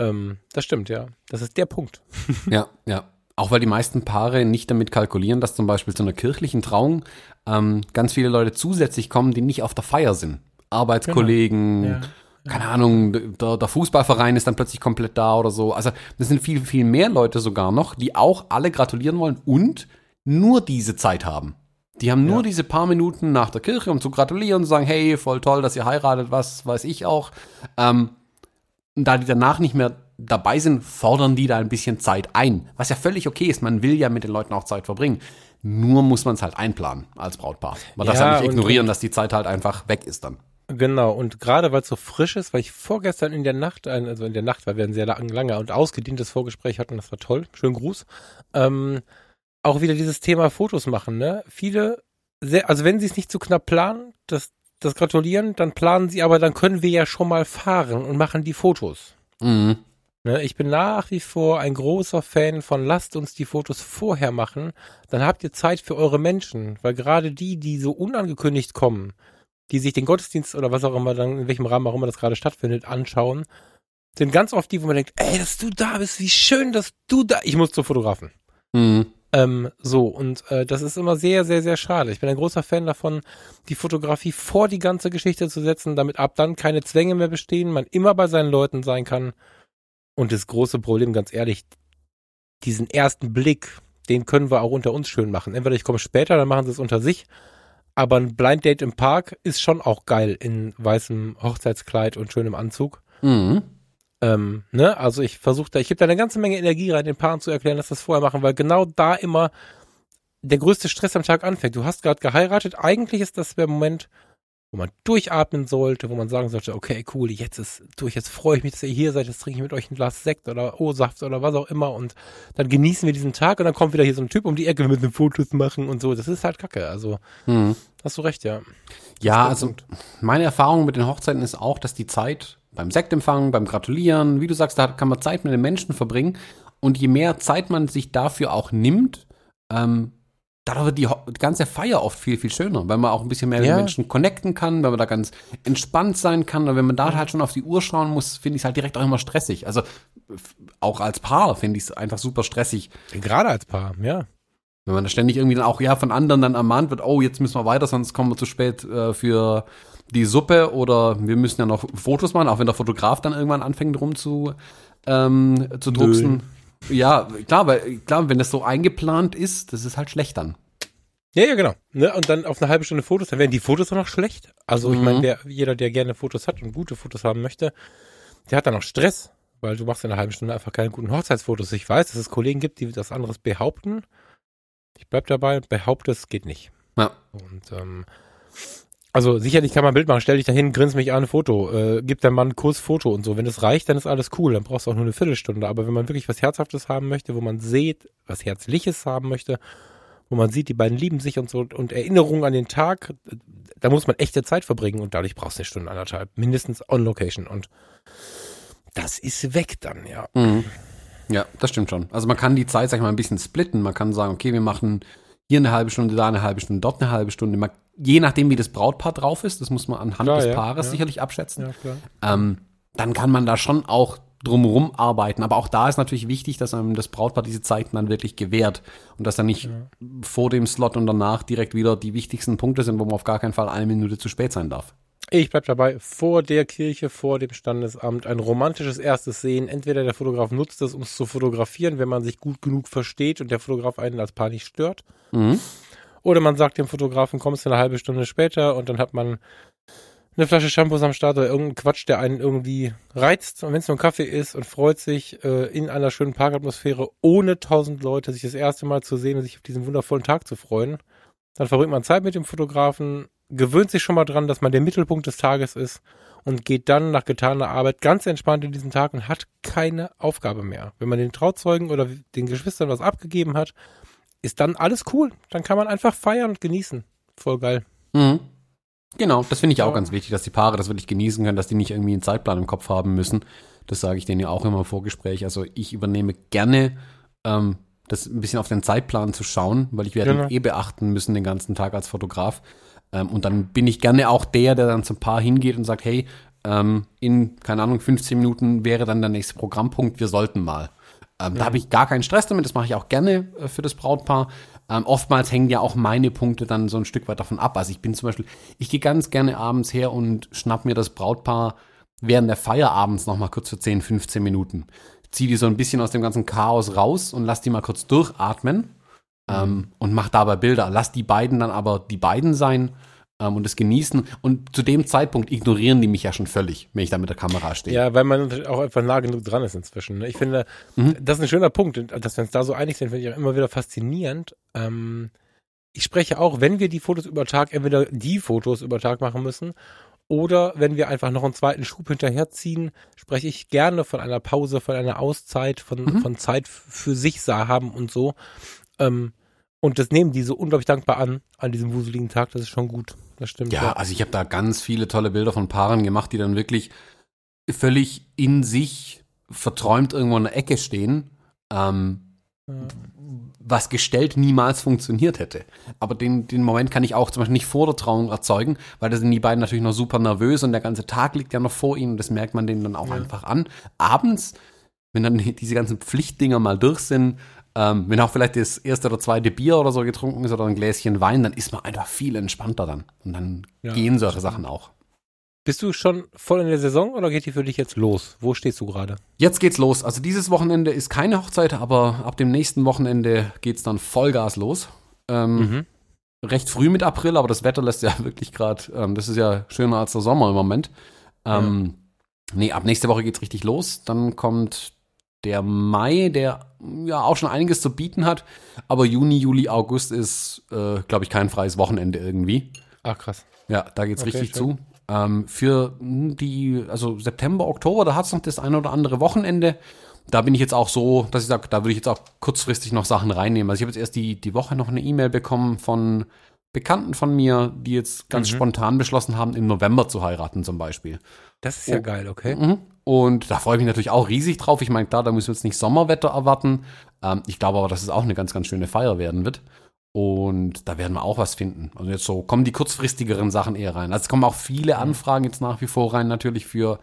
ähm, das stimmt, ja. Das ist der Punkt. Ja, ja. Auch weil die meisten Paare nicht damit kalkulieren, dass zum Beispiel zu einer kirchlichen Trauung ähm, ganz viele Leute zusätzlich kommen, die nicht auf der Feier sind. Arbeitskollegen, Genau. Ja. Keine Ahnung, der, der Fußballverein ist dann plötzlich komplett da oder so. Also das sind viel, viel mehr Leute sogar noch, die auch alle gratulieren wollen und nur diese Zeit haben. Die haben nur Ja. diese paar Minuten nach der Kirche, um zu gratulieren und zu sagen, hey, voll toll, dass ihr heiratet, was weiß ich auch. Ähm, und da die danach nicht mehr dabei sind, fordern die da ein bisschen Zeit ein. Was ja völlig okay ist. Man will ja mit den Leuten auch Zeit verbringen. Nur muss man es halt einplanen als Brautpaar. Man darf Ja, ja nicht und- ignorieren, dass die Zeit halt einfach weg ist dann. Genau, und gerade weil es so frisch ist, weil ich vorgestern in der Nacht, ein- also in der Nacht, weil wir ein sehr lang, lange und ausgedehntes Vorgespräch hatten, das war toll, schönen Gruß, ähm, auch wieder dieses Thema Fotos machen, ne? Viele, sehr, also wenn sie es nicht zu knapp planen, das, das Gratulieren, dann planen sie, aber dann können wir ja schon mal fahren und machen die Fotos. Mhm. Ne, ich bin nach wie vor ein großer Fan von lasst uns die Fotos vorher machen, dann habt ihr Zeit für eure Menschen, weil gerade die, die so unangekündigt kommen, die sich den Gottesdienst oder was auch immer dann, in welchem Rahmen auch immer das gerade stattfindet, anschauen, sind ganz oft die, wo man denkt, ey, dass du da bist, wie schön, dass du da, ich muss zum Fotografen. Mhm. Ähm, so, und äh, das ist immer sehr, sehr, sehr schade. Ich bin ein großer Fan davon, die Fotografie vor die ganze Geschichte zu setzen, damit ab dann keine Zwänge mehr bestehen, man immer bei seinen Leuten sein kann. Und das große Problem, ganz ehrlich, diesen ersten Blick, den können wir auch unter uns schön machen. Entweder ich komme später, dann machen sie es unter sich. Aber ein Blind Date im Park ist schon auch geil in weißem Hochzeitskleid und schönem Anzug. Mhm. Ähm, ne? Also ich versuche da, ich gebe da eine ganze Menge Energie rein, den Paaren zu erklären, dass das vorher machen, weil genau da immer der größte Stress am Tag anfängt. Du hast gerade geheiratet, eigentlich ist das der Moment, wo man durchatmen sollte, wo man sagen sollte, okay, cool, jetzt ist durch, jetzt freue ich mich, dass ihr hier seid, jetzt trinke ich mit euch ein Glas Sekt oder O-Saft oder was auch immer und dann genießen wir diesen Tag und dann kommt wieder hier so ein Typ um die Ecke, wir müssen Fotos machen und so. Das ist halt kacke, also Mhm. hast du recht, ja. Ja, also Punkt. meine Erfahrung mit den Hochzeiten ist auch, dass die Zeit beim Sektempfang, beim Gratulieren, wie du sagst, da kann man Zeit mit den Menschen verbringen. Und je mehr Zeit man sich dafür auch nimmt, ähm, dadurch wird die, ganze Feier oft viel, viel schöner, weil man auch ein bisschen mehr mit Ja. den Menschen connecten kann, weil man da ganz entspannt sein kann. Und wenn man da halt schon auf die Uhr schauen muss, finde ich es halt direkt auch immer stressig. Also auch als Paar finde ich es einfach super stressig, Gerade als Paar, ja. wenn man da ständig irgendwie dann auch ja von anderen dann ermahnt wird, oh, jetzt müssen wir weiter, sonst kommen wir zu spät äh, für die Suppe oder wir müssen ja noch Fotos machen, auch wenn der Fotograf dann irgendwann anfängt rum zu, ähm, zu drucksen. Ja, klar, weil klar, wenn das so eingeplant ist, das ist halt schlecht dann. Ja, ja, genau. Ne? Und dann auf eine halbe Stunde Fotos, dann werden die Fotos auch noch schlecht. Also ich Mhm. meine, wer, jeder, der gerne Fotos hat und gute Fotos haben möchte, der hat dann auch Stress, weil du machst in einer halben Stunde einfach keine guten Hochzeitsfotos. Ich weiß, dass es Kollegen gibt, die das anderes behaupten. Ich bleib dabei, behaupte, es geht nicht. Ja. Und ähm, also sicherlich kann man ein Bild machen, stell dich dahin, grins mich an, Foto, äh, gib deinem Mann ein Kursfoto und so. Wenn das reicht, dann ist alles cool, dann brauchst du auch nur eine Viertelstunde. Aber wenn man wirklich was Herzhaftes haben möchte, wo man sieht, was Herzliches haben möchte, wo man sieht, die beiden lieben sich und so und Erinnerungen an den Tag, da muss man echte Zeit verbringen und dadurch brauchst du eine Stunde, anderthalb, mindestens on location und das ist weg dann, ja. Mhm. Ja, das stimmt schon. Also man kann die Zeit, sag ich mal, ein bisschen splitten. Man kann sagen, okay, wir machen hier eine halbe Stunde, da eine halbe Stunde, dort eine halbe Stunde. Man, je nachdem, wie das Brautpaar drauf ist, das muss man anhand Klar, des ja, Paares ja. sicherlich abschätzen. Ja, ähm, dann kann man da schon auch drumherum arbeiten. Aber auch da ist natürlich wichtig, dass einem das Brautpaar diese Zeiten dann wirklich gewährt und dass dann nicht vor dem Slot und danach direkt wieder die wichtigsten Punkte sind, wo man auf gar keinen Fall eine Minute zu spät sein darf. Ich bleib dabei, vor der Kirche, vor dem Standesamt, ein romantisches erstes Sehen. Entweder der Fotograf nutzt es, um es zu fotografieren, wenn man sich gut genug versteht und der Fotograf einen als Paar nicht stört. Mhm. Oder man sagt dem Fotografen, kommst du eine halbe Stunde später und dann hat man eine Flasche Shampoos am Start oder irgendeinen Quatsch, der einen irgendwie reizt. Und wenn es nur ein Kaffee ist und freut sich äh, in einer schönen Parkatmosphäre ohne tausend Leute sich das erste Mal zu sehen und sich auf diesen wundervollen Tag zu freuen, dann verbringt man Zeit mit dem Fotografen, gewöhnt sich schon mal dran, dass man der Mittelpunkt des Tages ist und geht dann nach getaner Arbeit ganz entspannt in diesen Tag und hat keine Aufgabe mehr. Wenn man den Trauzeugen oder den Geschwistern was abgegeben hat, ist dann alles cool. Dann kann man einfach feiern und genießen. Voll geil. Mhm. Genau, das finde ich auch Ja. ganz wichtig, dass die Paare das wirklich genießen können, dass die nicht irgendwie einen Zeitplan im Kopf haben müssen. Das sage ich denen ja auch immer im Vorgespräch. Also ich übernehme gerne ähm, das ein bisschen auf den Zeitplan zu schauen, weil ich werde Genau. ihn eh beachten müssen den ganzen Tag als Fotograf. Ähm, und dann bin ich gerne auch der, der dann zum Paar hingeht und sagt, hey, ähm, in, keine Ahnung, 15 Minuten wäre dann der nächste Programmpunkt, wir sollten mal. Ähm, Da habe ich gar keinen Stress damit, das mache ich auch gerne äh, für das Brautpaar. Ähm, oftmals hängen ja auch meine Punkte dann so ein Stück weit davon ab. Also ich bin zum Beispiel, ich gehe ganz gerne abends her und schnapp mir das Brautpaar während der Feier abends noch mal kurz für 10, 15 Minuten. Zieh die so ein bisschen aus dem ganzen Chaos raus und lass die mal kurz durchatmen ähm, und mach dabei Bilder. Lass die beiden dann aber die beiden sein ähm, und es genießen. Und zu dem Zeitpunkt ignorieren die mich ja schon völlig, wenn ich da mit der Kamera stehe. Ja, weil man natürlich auch einfach nah genug dran ist inzwischen. ne? Ich finde, Mhm. das ist ein schöner Punkt, dass wir uns da so einig sind, finde ich auch immer wieder faszinierend. Ähm, ich spreche auch, wenn wir die Fotos über Tag, entweder die Fotos über Tag machen müssen oder wenn wir einfach noch einen zweiten Schub hinterherziehen, spreche ich gerne von einer Pause, von einer Auszeit, von, Mhm. von Zeit für sich sa- haben und so. Ähm, und das nehmen die so unglaublich dankbar an, an diesem wuseligen Tag. Das ist schon gut. Das stimmt. Ja, also ich habe da ganz viele tolle Bilder von Paaren gemacht, die dann wirklich völlig in sich verträumt irgendwo in der Ecke stehen, ähm, Ja. was gestellt niemals funktioniert hätte. Aber den, den Moment kann ich auch zum Beispiel nicht vor der Trauung erzeugen, weil da sind die beiden natürlich noch super nervös und der ganze Tag liegt ja noch vor ihnen und das merkt man denen dann auch Ja. einfach an. Abends, wenn dann diese ganzen Pflichtdinger mal durch sind, ähm, wenn auch vielleicht das erste oder zweite Bier oder so getrunken ist oder ein Gläschen Wein, dann ist man einfach viel entspannter dann. Und dann Ja, gehen solche Sachen auch. Bist du schon voll in der Saison oder geht die für dich jetzt los? Wo stehst du gerade? Jetzt geht's los. Also dieses Wochenende ist keine Hochzeit, aber ab dem nächsten Wochenende geht's dann Vollgas los. Ähm, Recht früh mit April, aber das Wetter lässt ja wirklich gerade, ähm, das ist ja schöner als der Sommer im Moment. Ähm, Nee, ab nächste Woche geht's richtig los. Dann kommt der Mai, der ja auch schon einiges zu bieten hat. Aber Juni, Juli, August ist, äh, glaube ich, kein freies Wochenende irgendwie. Ach krass. Ja, da geht's Okay, richtig schön. zu. Ähm, für die, also September, Oktober, da hat's noch das ein oder andere Wochenende. Da bin ich jetzt auch so, dass ich sage, da würde ich jetzt auch kurzfristig noch Sachen reinnehmen. Also ich habe jetzt erst die, die Woche noch eine E-Mail bekommen von Bekannten von mir, die jetzt ganz Mhm. spontan beschlossen haben, im November zu heiraten zum Beispiel. Das ist ja Oh. geil, okay. Mhm. Und da freue ich mich natürlich auch riesig drauf. Ich meine, klar, da müssen wir jetzt nicht Sommerwetter erwarten. Ähm, ich glaube aber, dass es auch eine ganz, ganz schöne Feier werden wird. Und da werden wir auch was finden. Also jetzt so kommen die kurzfristigeren Sachen eher rein. Also es kommen auch viele Anfragen jetzt nach wie vor rein, natürlich für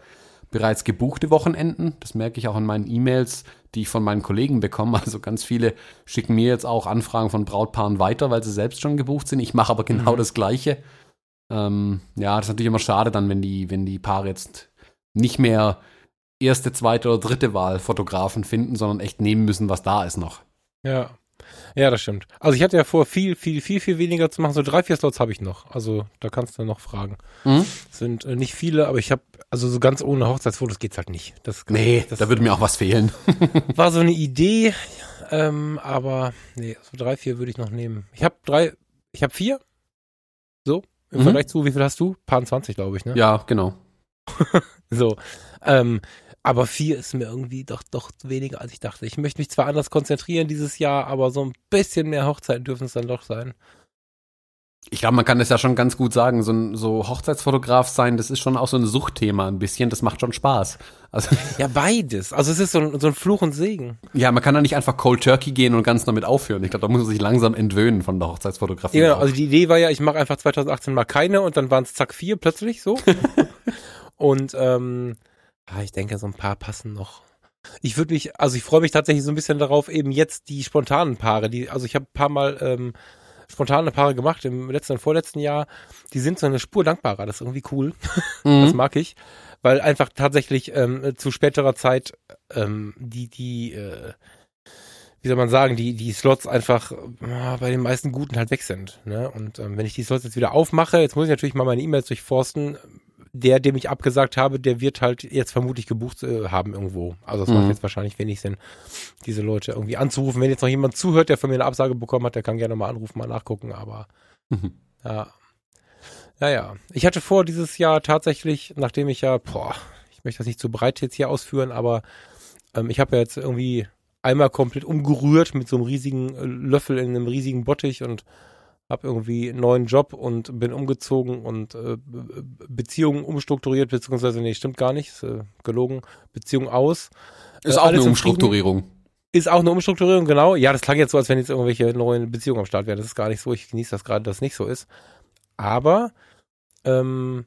bereits gebuchte Wochenenden. Das merke ich auch in meinen E-Mails, die ich von meinen Kollegen bekomme. Also ganz viele schicken mir jetzt auch Anfragen von Brautpaaren weiter, weil sie selbst schon gebucht sind. Ich mache aber genau Mhm. das Gleiche. Ähm, ja, das ist natürlich immer schade dann, wenn die, wenn die Paare jetzt nicht mehr erste, zweite oder dritte Wahl Fotografen finden, sondern echt nehmen müssen, was da ist noch. Ja. Ja, das stimmt. Also ich hatte ja vor, viel, viel, viel, viel weniger zu machen. So drei, vier Slots habe ich noch. Also da kannst du noch fragen. Mhm. Sind äh, nicht viele, aber ich habe, also so ganz ohne Hochzeitsfotos geht's halt nicht. Das, Nee, das da würde mir auch was fehlen. war so eine Idee, ähm, aber nee, so drei, vier würde ich noch nehmen. Ich habe drei, ich habe vier. So, im Mhm. Vergleich zu, wie viel hast du? Paar 20, glaube ich, ne? Ja, genau. So. Ähm, aber vier ist mir irgendwie doch, doch weniger, als ich dachte. Ich möchte mich zwar anders konzentrieren dieses Jahr, aber so ein bisschen mehr Hochzeiten dürfen es dann doch sein. Ich glaube, man kann das ja schon ganz gut sagen. So ein so Hochzeitsfotograf sein, das ist schon auch so ein Suchtthema ein bisschen. Das macht schon Spaß. Also, ja, beides. Also es ist so ein, so ein Fluch und Segen. Ja, man kann da nicht einfach Cold Turkey gehen und ganz damit aufhören. Ich glaube, da muss man sich langsam entwöhnen von der Hochzeitsfotografie. Ja, genau. also die Idee war ja, ich mache einfach 2018 mal keine und dann waren es zack vier plötzlich so. und ähm, ja, ich denke, so ein paar passen noch. Ich würde mich, also ich freue mich tatsächlich so ein bisschen darauf, eben jetzt die spontanen Paare, die, also ich habe ein paar Mal ähm, spontane Paare gemacht im letzten und vorletzten Jahr. Die sind so eine Spur dankbarer. Das ist irgendwie cool. Mhm. Das mag ich. Weil einfach tatsächlich ähm, zu späterer Zeit ähm, die, die, äh, wie soll man sagen, die, die Slots einfach äh, bei den meisten Guten halt weg sind. Ne? Und ähm, wenn ich die Slots jetzt wieder aufmache, jetzt muss ich natürlich mal meine E-Mails durchforsten, der, dem ich abgesagt habe, der wird halt jetzt vermutlich gebucht äh, haben irgendwo. Also es mhm. macht jetzt wahrscheinlich wenig Sinn, diese Leute irgendwie anzurufen. Wenn jetzt noch jemand zuhört, der von mir eine Absage bekommen hat, der kann gerne mal anrufen, mal nachgucken, aber mhm. ja. Ja, ja. Ich hatte vor, dieses Jahr tatsächlich, nachdem ich ja, boah, ich möchte das nicht zu breit jetzt hier ausführen, aber ähm, ich habe ja jetzt irgendwie einmal komplett umgerührt mit so einem riesigen äh, Löffel in einem riesigen Bottich und habe irgendwie einen neuen Job und bin umgezogen und äh, Beziehungen umstrukturiert, beziehungsweise, nee, stimmt gar nicht, ist, äh, gelogen, Beziehung aus. Ist äh, auch eine Umstrukturierung. Ist auch eine Umstrukturierung, genau. Ja, das klang jetzt so, als wenn jetzt irgendwelche neuen Beziehungen am Start wären. Das ist gar nicht so. Ich genieße das gerade, dass es nicht so ist. Aber ähm,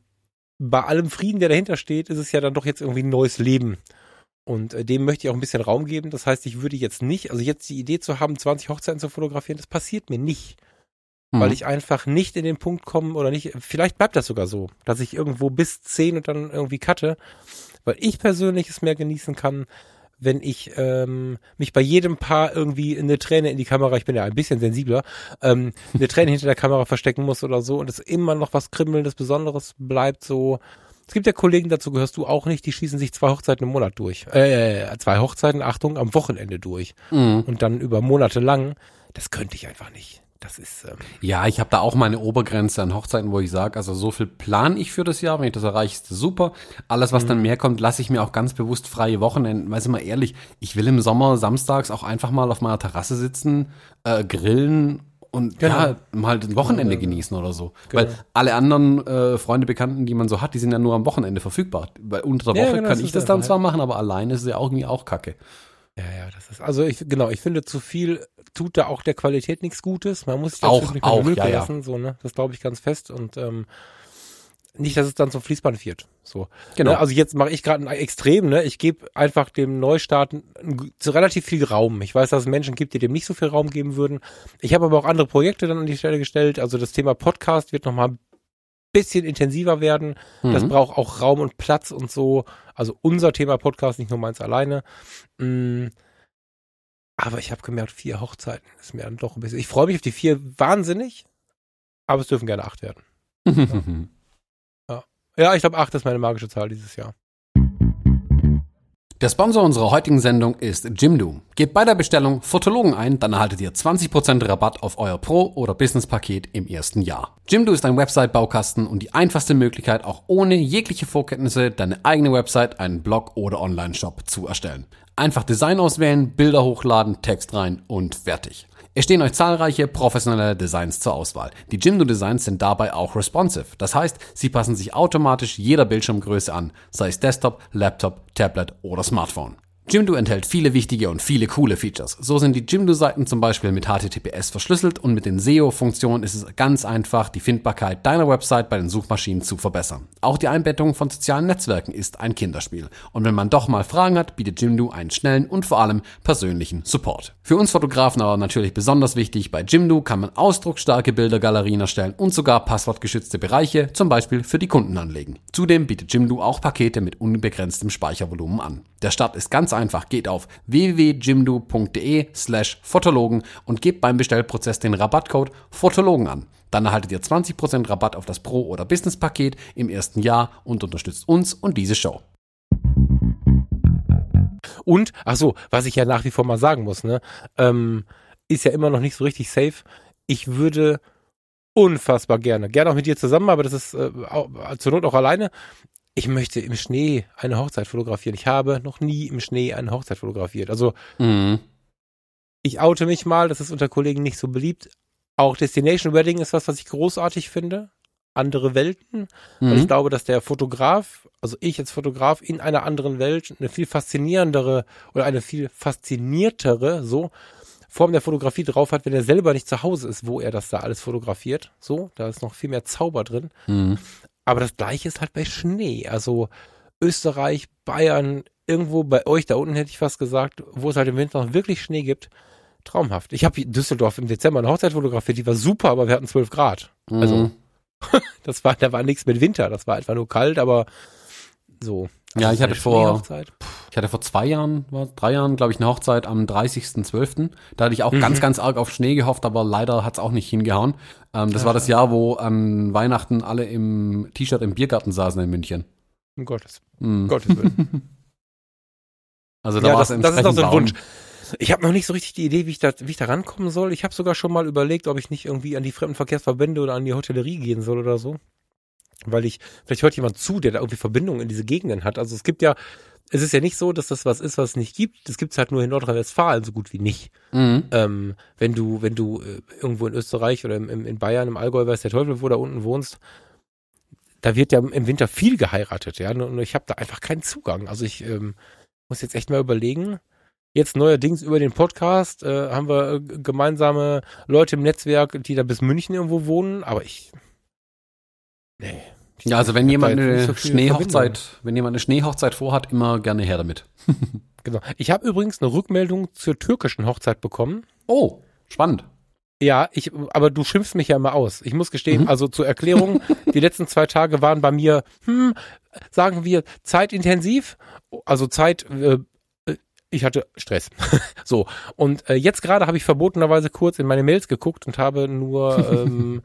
bei allem Frieden, der dahinter steht, ist es ja dann doch jetzt irgendwie ein neues Leben. Und äh, dem möchte ich auch ein bisschen Raum geben. Das heißt, ich würde jetzt nicht, also jetzt die Idee zu haben, 20 Hochzeiten zu fotografieren, das passiert mir nicht mhm. weil ich einfach nicht in den Punkt komme oder nicht, vielleicht bleibt das sogar so, dass ich irgendwo bis zehn und dann irgendwie cutte, weil ich persönlich es mehr genießen kann, wenn ich ähm, mich bei jedem Paar irgendwie eine Träne in die Kamera, ich bin ja ein bisschen sensibler, ähm, eine Träne hinter der Kamera verstecken muss oder so und es immer noch was Kribbelndes, Besonderes bleibt so. Es gibt ja Kollegen, dazu gehörst du auch nicht, die schießen sich zwei Hochzeiten im Monat durch. Äh, zwei Hochzeiten, Achtung, am Wochenende durch. Mhm. Und dann über Monate lang. Das könnte ich einfach nicht. Das ist. Ähm ja, ich habe da auch meine Obergrenze an Hochzeiten, wo ich sage, also so viel plane ich für das Jahr. Wenn ich das erreiche, ist das super. Alles, was mhm. dann mehr kommt, lasse ich mir auch ganz bewusst freie Wochenenden. Weiß ich mal ehrlich, ich will im Sommer samstags auch einfach mal auf meiner Terrasse sitzen, äh, grillen und genau. ja, mal ein Wochenende genau. genießen oder so. Genau. Weil alle anderen äh, Freunde, Bekannten, die man so hat, die sind ja nur am Wochenende verfügbar. Weil unter der Woche ja, genau, kann ich das dann zwar machen, aber alleine ist es ja auch irgendwie auch kacke. Ja, ja, das ist, also ich, genau, ich finde zu viel tut da auch der Qualität nichts Gutes. Man muss sich auch, auch Müll ja, lassen, ja. so, ne? Das glaube ich ganz fest und, ähm, nicht, dass es dann zum Fließband wird. So. Genau. Ne? Also jetzt mache ich gerade ein Extrem, ne? Ich gebe einfach dem Neustart zu relativ viel Raum. Ich weiß, dass es Menschen gibt, die dem nicht so viel Raum geben würden. Ich habe aber auch andere Projekte dann an die Stelle gestellt. Also das Thema Podcast wird nochmal ein bisschen intensiver werden. Mhm. Das braucht auch Raum und Platz und so. Also unser Thema Podcast, nicht nur meins alleine. Mhm. Aber ich habe gemerkt, vier Hochzeiten ist mir dann doch ein bisschen. Ich freue mich auf die vier wahnsinnig, aber es dürfen gerne acht werden. ja. ja. ich glaube, acht ist meine magische Zahl dieses Jahr. Der Sponsor unserer heutigen Sendung ist Jimdo. Gebt bei der Bestellung Fotologen ein, dann erhaltet ihr 20% Rabatt auf euer Pro- oder Business-Paket im ersten Jahr. Jimdo ist ein Website-Baukasten und die einfachste Möglichkeit, auch ohne jegliche Vorkenntnisse deine eigene Website, einen Blog oder Online-Shop zu erstellen. Einfach Design auswählen, Bilder hochladen, Text rein und fertig. Es stehen euch zahlreiche professionelle Designs zur Auswahl. Die Jimdo Designs sind dabei auch responsive. Das heißt, sie passen sich automatisch jeder Bildschirmgröße an, sei es Desktop, Laptop, Tablet oder Smartphone. Jimdo enthält viele wichtige und viele coole Features. So sind die Jimdo-Seiten zum Beispiel mit HTTPS verschlüsselt und mit den SEO-Funktionen ist es ganz einfach, die Findbarkeit deiner Website bei den Suchmaschinen zu verbessern. Auch die Einbettung von sozialen Netzwerken ist ein Kinderspiel. Und wenn man doch mal Fragen hat, bietet Jimdo einen schnellen und vor allem persönlichen Support. Für uns Fotografen aber natürlich besonders wichtig, bei Jimdo kann man ausdrucksstarke Bildergalerien erstellen und sogar passwortgeschützte Bereiche, zum Beispiel für die Kunden anlegen. Zudem bietet Jimdo auch Pakete mit unbegrenztem Speichervolumen an. Der Start ist ganz einfach. Geht auf www.jimdo.de slash Fotologen und gebt beim Bestellprozess den Rabattcode Fotologen an. Dann erhaltet ihr 20% Rabatt auf das Pro- oder Business-Paket im ersten Jahr und unterstützt uns und diese Show. Und, ach so, was ich ja nach wie vor mal sagen muss, ne, ähm, ist ja immer noch nicht so richtig safe. Ich würde unfassbar gerne, gerne auch mit dir zusammen, aber das ist äh, zur Not auch alleine, ich möchte im Schnee eine Hochzeit fotografieren. Ich habe noch nie im Schnee eine Hochzeit fotografiert. Also mhm. ich oute mich mal, das ist unter Kollegen nicht so beliebt, Auch Destination Wedding ist was, was ich großartig finde. Andere Welten. Mhm. Und ich glaube, dass der Fotograf, also ich als Fotograf in einer anderen Welt eine viel faszinierendere oder eine viel fasziniertere, so, Form der Fotografie drauf hat, wenn er selber nicht zu Hause ist, wo er das da alles fotografiert. So, da ist noch viel mehr Zauber drin. Mhm. Aber das gleiche ist halt bei Schnee. Also Österreich, Bayern, irgendwo bei euch da unten hätte ich fast gesagt, wo es halt im Winter noch wirklich Schnee gibt. Traumhaft. Ich habe Düsseldorf im Dezember eine Hochzeit fotografiert, die war super, aber wir hatten 12 Grad. Mhm. Also das war, da war nichts mit Winter, das war einfach nur kalt, aber so. Ja, ich hatte vor, ich hatte vor zwei Jahren, war drei Jahren, glaube ich, eine Hochzeit am 30.12. Da hatte ich auch mhm. ganz, ganz arg auf Schnee gehofft, aber leider hat's auch nicht hingehauen. Ähm, das ja. war das Jahr, wo an Weihnachten alle im T-Shirt im Biergarten saßen in München. Um Gottes, mhm. Gottes Willen. also da ja, war es Das ist noch so ein Wunsch. Ich habe noch nicht so richtig die Idee, wie ich da, wie ich da rankommen soll. Ich habe sogar schon mal überlegt, ob ich nicht irgendwie an die Fremdenverkehrsverbände oder an die Hotellerie gehen soll oder so weil ich, vielleicht hört jemand zu, der da irgendwie Verbindungen in diese Gegenden hat. Also es gibt ja, es ist ja nicht so, dass das was ist, was es nicht gibt. Das gibt es halt nur in Nordrhein-Westfalen so gut wie nicht. Mhm. Ähm, wenn du, wenn du äh, irgendwo in Österreich oder im, im, in Bayern, im Allgäu, weiß der Teufel, wo da unten wohnst, da wird ja im Winter viel geheiratet, ja. Und ich habe da einfach keinen Zugang. Also ich ähm, muss jetzt echt mal überlegen. Jetzt neuerdings über den Podcast äh, haben wir äh, gemeinsame Leute im Netzwerk, die da bis München irgendwo wohnen, aber ich Nee. Ja, also wenn jemand eine so Schneehochzeit, wenn jemand eine Schneehochzeit vorhat, immer gerne her damit. genau. Ich habe übrigens eine Rückmeldung zur türkischen Hochzeit bekommen. Oh, spannend. Ja, ich, aber du schimpfst mich ja immer aus. Ich muss gestehen, mhm. also zur Erklärung, die letzten zwei Tage waren bei mir, hm, sagen wir, zeitintensiv, also Zeit, äh, ich hatte Stress. so. Und äh, jetzt gerade habe ich verbotenerweise kurz in meine Mails geguckt und habe nur ähm,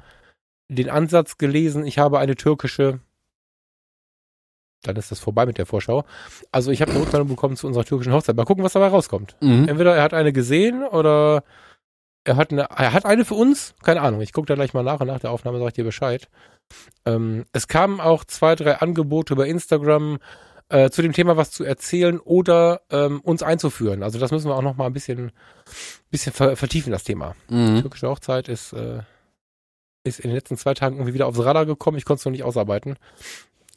den Ansatz gelesen, ich habe eine türkische, dann ist das vorbei mit der Vorschau. Also ich habe eine Rückmeldung bekommen zu unserer türkischen Hochzeit. Mal gucken, was dabei rauskommt. Mhm. Entweder er hat eine gesehen oder er hat eine, er hat eine für uns, keine Ahnung. Ich gucke da gleich mal nach und nach der Aufnahme sage ich dir Bescheid. Ähm, es kamen auch zwei, drei Angebote über Instagram äh, zu dem Thema was zu erzählen oder ähm, uns einzuführen. Also das müssen wir auch noch mal ein bisschen, bisschen vertiefen, das Thema. Mhm. Türkische Hochzeit ist äh, ist in den letzten zwei Tagen irgendwie wieder aufs Radar gekommen. Ich konnte es noch nicht ausarbeiten.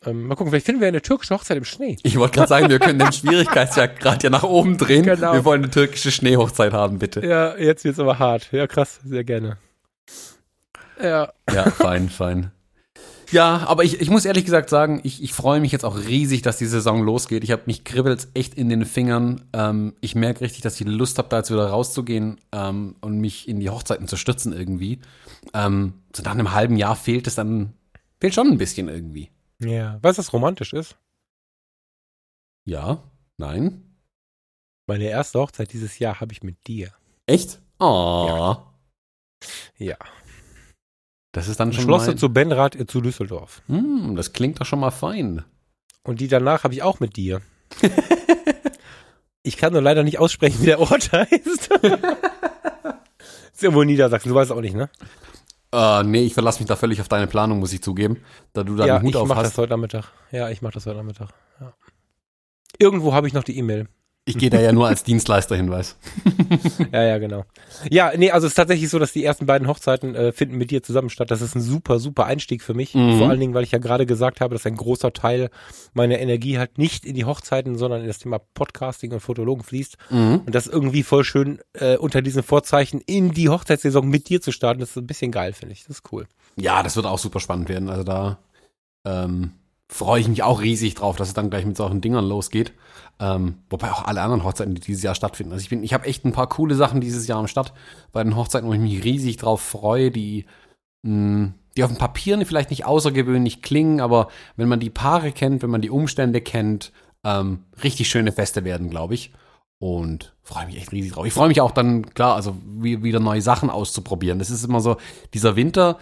Ähm, mal gucken, vielleicht finden wir eine türkische Hochzeit im Schnee. Ich wollte gerade sagen, wir können den Schwierigkeitsgrad ja nach oben drehen. Genau. Wir wollen eine türkische Schneehochzeit haben, bitte. Ja, jetzt wird's aber hart. Ja, krass, sehr gerne. Ja. Ja, fein, fein. Ja, aber ich, ich muss ehrlich gesagt sagen, ich, ich freue mich jetzt auch riesig, dass die Saison losgeht. Ich habe mich kribbelt echt in den Fingern. Ähm, ich merke richtig, dass ich Lust habe, da jetzt wieder rauszugehen ähm, und mich in die Hochzeiten zu stürzen irgendwie. Ähm, so nach einem halben Jahr fehlt es dann, fehlt schon ein bisschen irgendwie. Ja, weißt du, was romantisch ist? Ja, nein. Meine erste Hochzeit dieses Jahr habe ich mit dir. Echt? Oh. Ja. ja. Das ist dann schon Schlosse mein... zu Benrath zu Düsseldorf. Mm, das klingt doch schon mal fein. Und die danach habe ich auch mit dir. ich kann nur leider nicht aussprechen, wie der Ort heißt. ist irgendwo in Niedersachsen, du weißt auch nicht, ne? Uh, nee, ich verlasse mich da völlig auf deine Planung, muss ich zugeben. Da du da ja, einen Hut auf hast. ich mach das heute Nachmittag. Ja, ich mach das heute Nachmittag. Ja. Irgendwo habe ich noch die E-Mail. Ich gehe da ja nur als Dienstleisterhinweis. ja, ja, genau. Ja, nee, also es ist tatsächlich so, dass die ersten beiden Hochzeiten äh, finden mit dir zusammen statt. Das ist ein super, super Einstieg für mich. Mhm. Vor allen Dingen, weil ich ja gerade gesagt habe, dass ein großer Teil meiner Energie halt nicht in die Hochzeiten, sondern in das Thema Podcasting und Fotologen fließt. Mhm. Und das irgendwie voll schön äh, unter diesen Vorzeichen in die Hochzeitssaison mit dir zu starten, das ist ein bisschen geil, finde ich. Das ist cool. Ja, das wird auch super spannend werden. Also da ähm, freue ich mich auch riesig drauf, dass es dann gleich mit solchen Dingern losgeht. Ähm, wobei auch alle anderen Hochzeiten, die dieses Jahr stattfinden. Also ich bin, ich habe echt ein paar coole Sachen dieses Jahr am Start bei den Hochzeiten, wo ich mich riesig drauf freue, die, mh, mm, die auf dem Papier vielleicht nicht außergewöhnlich klingen, aber wenn man die Paare kennt, wenn man die Umstände kennt, ähm, richtig schöne Feste werden, glaube ich. Und freue mich echt riesig drauf. Ich freue mich auch dann, klar, also wieder neue Sachen auszuprobieren. Das ist immer so, dieser Winter,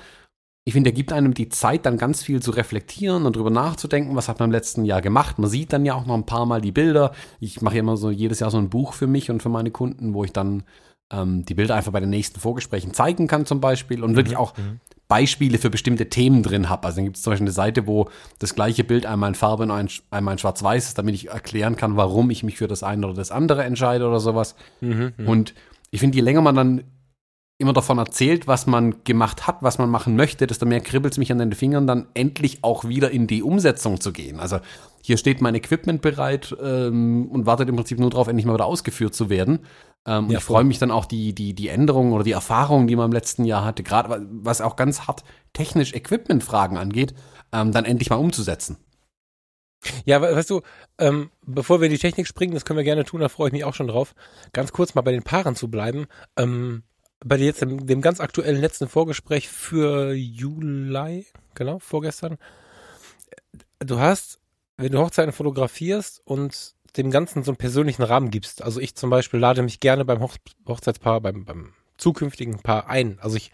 ich finde, er gibt einem die Zeit, dann ganz viel zu reflektieren und drüber nachzudenken, was hat man im letzten Jahr gemacht. Man sieht dann ja auch noch ein paar Mal die Bilder. Ich mache immer so jedes Jahr so ein Buch für mich und für meine Kunden, wo ich dann ähm, die Bilder einfach bei den nächsten Vorgesprächen zeigen kann, zum Beispiel, und wirklich mhm, auch mhm. Beispiele für bestimmte Themen drin habe. Also dann gibt es zum Beispiel eine Seite, wo das gleiche Bild einmal in Farbe und einmal in Schwarz-Weiß ist, damit ich erklären kann, warum ich mich für das eine oder das andere entscheide oder sowas. Mhm, mhm. und ich finde, je länger man dann immer davon erzählt, was man gemacht hat, was man machen möchte, desto mehr kribbelt es mich an den Fingern, dann endlich auch wieder in die Umsetzung zu gehen. Also hier steht mein Equipment bereit ähm, und wartet im Prinzip nur darauf, endlich mal wieder ausgeführt zu werden. Ähm, ja, ich freue mich dann auch die, die, die Änderungen oder die Erfahrungen, die man im letzten Jahr hatte, gerade was auch ganz hart technisch Equipment-Fragen angeht, ähm, dann endlich mal umzusetzen. Ja, weißt du, ähm, bevor wir in die Technik springen, das können wir gerne tun, da freue ich mich auch schon drauf, ganz kurz mal bei den Paaren zu bleiben. Ähm, bei dir jetzt dem, dem ganz aktuellen letzten Vorgespräch für Juli, genau, vorgestern. Du hast, wenn du Hochzeiten fotografierst und dem Ganzen so einen persönlichen Rahmen gibst, also ich zum Beispiel lade mich gerne beim Hoch Hochzeitspaar, beim, beim zukünftigen Paar ein. Also ich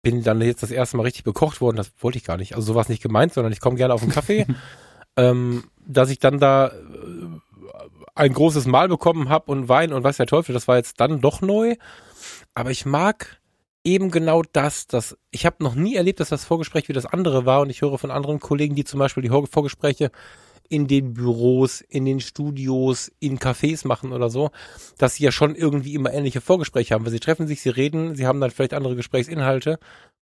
bin dann jetzt das erste Mal richtig bekocht worden, das wollte ich gar nicht. Also sowas nicht gemeint, sondern ich komme gerne auf einen Kaffee, ähm, dass ich dann da äh, ein großes Mahl bekommen habe und Wein und weiß der Teufel, das war jetzt dann doch neu. Aber ich mag eben genau das, dass ich habe noch nie erlebt, dass das Vorgespräch wie das andere war. Und ich höre von anderen Kollegen, die zum Beispiel die Vorgespräche in den Büros, in den Studios, in Cafés machen oder so, dass sie ja schon irgendwie immer ähnliche Vorgespräche haben, weil sie treffen sich, sie reden, sie haben dann vielleicht andere Gesprächsinhalte,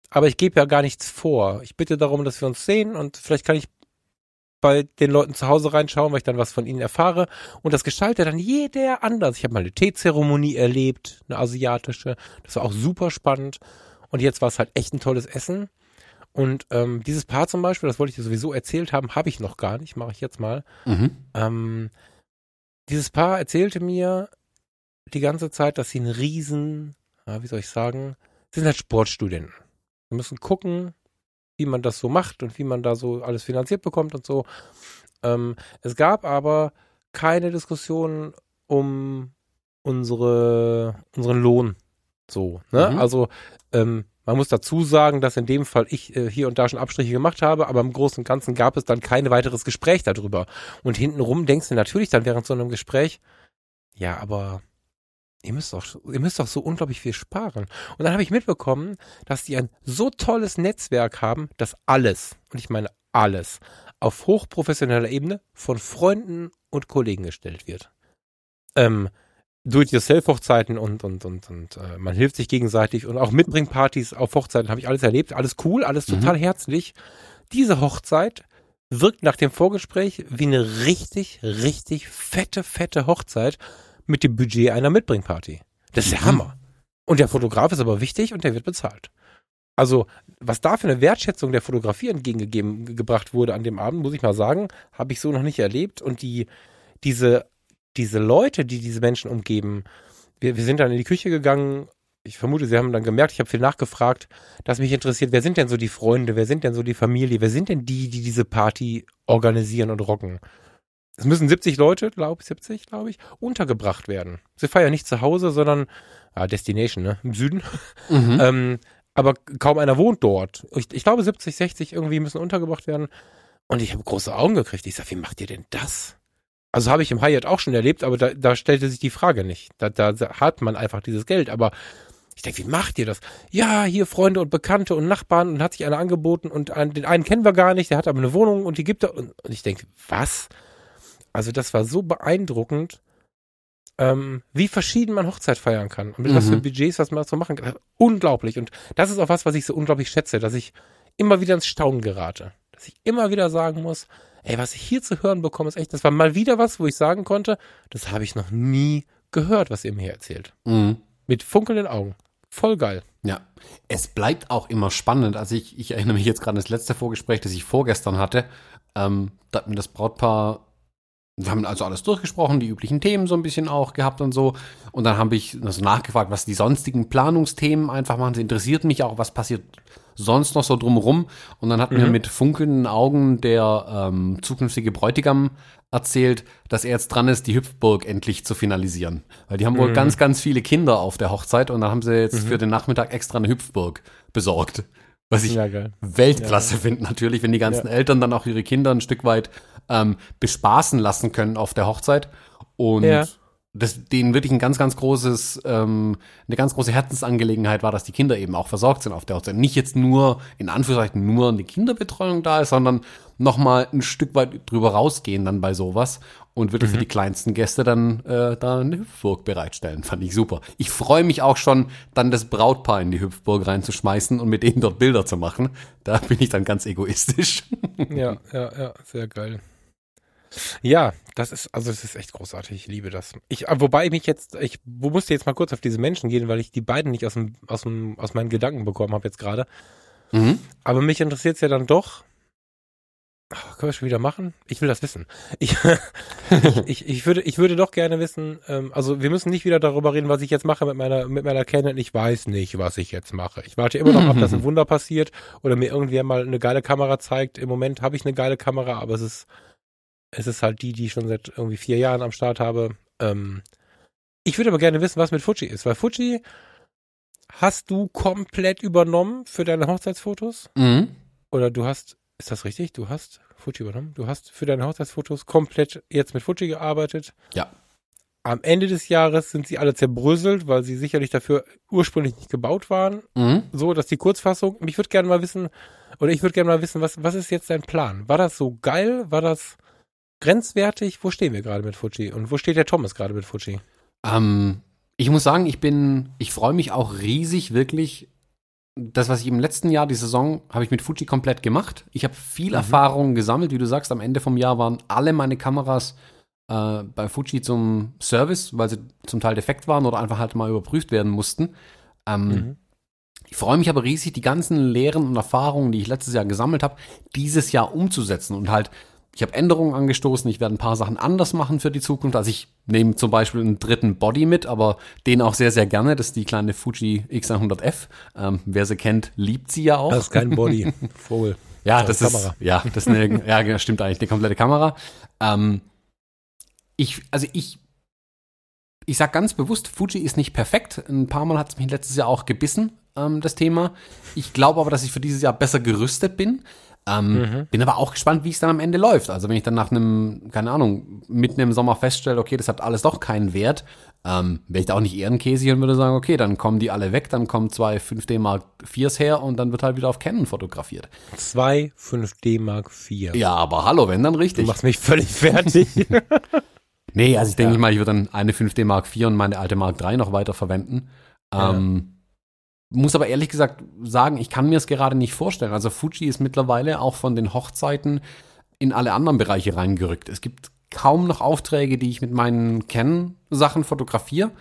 aber ich gebe ja gar nichts vor. Ich bitte darum, dass wir uns sehen und vielleicht kann ich bei den Leuten zu Hause reinschauen, weil ich dann was von ihnen erfahre. Und das gestaltet dann jeder anders. Ich habe mal eine Teezeremonie erlebt, eine asiatische. Das war auch super spannend. Und jetzt war es halt echt ein tolles Essen. Und ähm, dieses Paar zum Beispiel, das wollte ich dir sowieso erzählt haben, habe ich noch gar nicht, mache ich jetzt mal. Mhm. Ähm, dieses Paar erzählte mir die ganze Zeit, dass sie einen riesen, ja, wie soll ich sagen, sie sind halt Sportstudenten. Sie müssen gucken, wie man das so macht und wie man da so alles finanziert bekommt und so. Ähm, es gab aber keine Diskussion um unsere, unseren Lohn. So, ne? Mhm. Also, ähm, man muss dazu sagen, dass in dem Fall ich äh, hier und da schon Abstriche gemacht habe, aber im Großen und Ganzen gab es dann kein weiteres Gespräch darüber. Und hintenrum denkst du natürlich dann während so einem Gespräch, ja, aber ihr müsst doch, ihr müsst doch so unglaublich viel sparen. Und dann habe ich mitbekommen, dass die ein so tolles Netzwerk haben, dass alles, und ich meine alles, auf hochprofessioneller Ebene von Freunden und Kollegen gestellt wird. Ähm, Do-it-yourself-Hochzeiten und, und, und, und äh, man hilft sich gegenseitig und auch Mitbringpartys auf Hochzeiten habe ich alles erlebt. Alles cool, alles mhm. total mhm. herzlich. Diese Hochzeit wirkt nach dem Vorgespräch wie eine richtig, richtig fette, fette Hochzeit mit dem Budget einer Mitbringparty. Das ist der mhm. Hammer. Und der Fotograf ist aber wichtig und der wird bezahlt. Also, was da für eine Wertschätzung der Fotografie entgegengegeben gebracht wurde an dem Abend, muss ich mal sagen, habe ich so noch nicht erlebt. Und die, diese, diese Leute, die diese Menschen umgeben, wir, wir sind dann in die Küche gegangen. Ich vermute, sie haben dann gemerkt, ich habe viel nachgefragt, dass mich interessiert, wer sind denn so die Freunde, wer sind denn so die Familie, wer sind denn die, die diese Party organisieren und rocken? Es müssen 70 Leute, glaube ich, 70, glaube ich, untergebracht werden. Sie feiern nicht zu Hause, sondern ah, Destination, ne? Im Süden. Mhm. ähm, aber kaum einer wohnt dort. Ich, ich, glaube, 70, 60 irgendwie müssen untergebracht werden. Und ich habe große Augen gekriegt. Ich sage, wie macht ihr denn das? Also habe ich im Hyatt auch schon erlebt, aber da, da stellte sich die Frage nicht. Da, da hat man einfach dieses Geld. Aber ich denke, wie macht ihr das? Ja, hier Freunde und Bekannte und Nachbarn und hat sich einer angeboten und einen, den einen kennen wir gar nicht, der hat aber eine Wohnung und die gibt er. Und, und ich denke, was? Also das war so beeindruckend, ähm, wie verschieden man Hochzeit feiern kann und mit mhm. was für mhm. Budgets, was man so machen kann. Unglaublich. Und das ist auch was, was ich so unglaublich schätze, dass ich immer wieder ins Staunen gerate. Dass ich immer wieder sagen muss, ey, was ich hier zu hören bekomme, ist echt, das war mal wieder was, wo ich sagen konnte, das habe ich noch nie gehört, was ihr mir hier erzählt. Mhm. Mit funkelnden Augen. Voll geil. Ja, es bleibt auch immer spannend. Also ich, ich erinnere mich jetzt gerade an das letzte Vorgespräch, das ich vorgestern hatte. Ähm, da hat mir das Brautpaar wir haben also alles durchgesprochen, die üblichen Themen so ein bisschen auch gehabt und so. Und dann habe ich also nachgefragt, was die sonstigen Planungsthemen einfach machen. Sie interessiert mich auch, was passiert sonst noch so drumherum. Und dann hat mhm. mir mit funkelnden Augen der ähm, zukünftige Bräutigam erzählt, dass er jetzt dran ist, die Hüpfburg endlich zu finalisieren. Weil die haben wohl mhm. ganz, ganz viele Kinder auf der Hochzeit und dann haben sie jetzt mhm. für den Nachmittag extra eine Hüpfburg besorgt. Was ich ja, Weltklasse ja. finde natürlich, wenn die ganzen ja. Eltern dann auch ihre Kinder ein Stück weit ähm, bespaßen lassen können auf der Hochzeit. Und das denen wirklich ein ganz, ganz großes, ähm, eine ganz große Herzensangelegenheit war, dass die Kinder eben auch versorgt sind auf der Hochzeit. Nicht jetzt nur, in Anführungszeichen, nur eine Kinderbetreuung da ist, sondern nochmal ein Stück weit drüber rausgehen dann bei sowas und wirklich mhm. für die kleinsten Gäste dann äh, da eine Hüpfburg bereitstellen. Fand ich super. Ich freue mich auch schon, dann das Brautpaar in die Hüpfburg reinzuschmeißen und mit denen dort Bilder zu machen. Da bin ich dann ganz egoistisch. Ja, ja, ja, sehr geil. Ja, das ist, also es ist echt großartig. Ich liebe das. Ich, wobei ich mich jetzt, ich musste jetzt mal kurz auf diese Menschen gehen, weil ich die beiden nicht aus dem, aus dem, aus meinen Gedanken bekommen habe jetzt gerade. Mhm. Aber mich interessiert es ja dann doch. Ach, können wir schon wieder machen? Ich will das wissen. Ich, ich, ich, würde, ich würde doch gerne wissen, ähm, also wir müssen nicht wieder darüber reden, was ich jetzt mache mit meiner, mit meiner Canon. Ich weiß nicht, was ich jetzt mache. Ich warte immer noch ab, dass ein Wunder passiert oder mir irgendwer mal eine geile Kamera zeigt. Im Moment habe ich eine geile Kamera, aber es ist es ist halt die, die ich schon seit irgendwie vier Jahren am Start habe. Ähm, ich würde aber gerne wissen, was mit Fuji ist, weil Fuji hast du komplett übernommen für deine Hochzeitsfotos? Mhm. Oder du hast, ist das richtig? Du hast Fuji übernommen? Du hast für deine Hochzeitsfotos komplett jetzt mit Fuji gearbeitet? Ja. Am Ende des Jahres sind sie alle zerbröselt, weil sie sicherlich dafür ursprünglich nicht gebaut waren. Mhm. So, dass die Kurzfassung. Ich würde gerne mal wissen, oder ich würde gerne mal wissen, was, was ist jetzt dein Plan? War das so geil? War das grenzwertig? Wo stehen wir gerade mit Fuji? Und wo steht der Thomas gerade mit Fuji? Ähm, ich muss sagen, ich bin, ich freue mich auch riesig, wirklich. Das, was ich im letzten Jahr, die Saison, habe ich mit Fuji komplett gemacht. Ich habe viel mhm. Erfahrung gesammelt. Wie du sagst, am Ende vom Jahr waren alle meine Kameras äh, bei Fuji zum Service, weil sie zum Teil defekt waren oder einfach halt mal überprüft werden mussten. Ähm, mhm. Ich freue mich aber riesig, die ganzen Lehren und Erfahrungen, die ich letztes Jahr gesammelt habe, dieses Jahr umzusetzen und halt ich habe Änderungen angestoßen, ich werde ein paar Sachen anders machen für die Zukunft. Also ich nehme zum Beispiel einen dritten Body mit, aber den auch sehr, sehr gerne. Das ist die kleine Fuji X100F. Ähm, wer sie kennt, liebt sie ja auch. Das ist kein Body, Vogel. ja, das ist, Kamera. ja, das ist eine, ja, stimmt eigentlich, eine komplette Kamera. Ähm, ich, also ich, ich sag ganz bewusst, Fuji ist nicht perfekt. Ein paar Mal hat es mich letztes Jahr auch gebissen, ähm, das Thema. Ich glaube aber, dass ich für dieses Jahr besser gerüstet bin. Ähm, mhm. Bin aber auch gespannt, wie es dann am Ende läuft. Also wenn ich dann nach einem, keine Ahnung, mitten im Sommer feststelle, okay, das hat alles doch keinen Wert, ähm, wäre ich da auch nicht ehrenkäsig und würde sagen, okay, dann kommen die alle weg, dann kommen zwei 5D Mark IVs her und dann wird halt wieder auf Canon fotografiert. Zwei 5D Mark IV. Ja, aber hallo, wenn dann richtig. Du machst mich völlig fertig. nee, also ich denke ja. mal, ich würde dann eine 5D Mark IV und meine alte Mark III noch weiter verwenden. Ähm, ja muss aber ehrlich gesagt sagen, ich kann mir es gerade nicht vorstellen. Also Fuji ist mittlerweile auch von den Hochzeiten in alle anderen Bereiche reingerückt. Es gibt kaum noch Aufträge, die ich mit meinen Canon-Sachen fotografiere.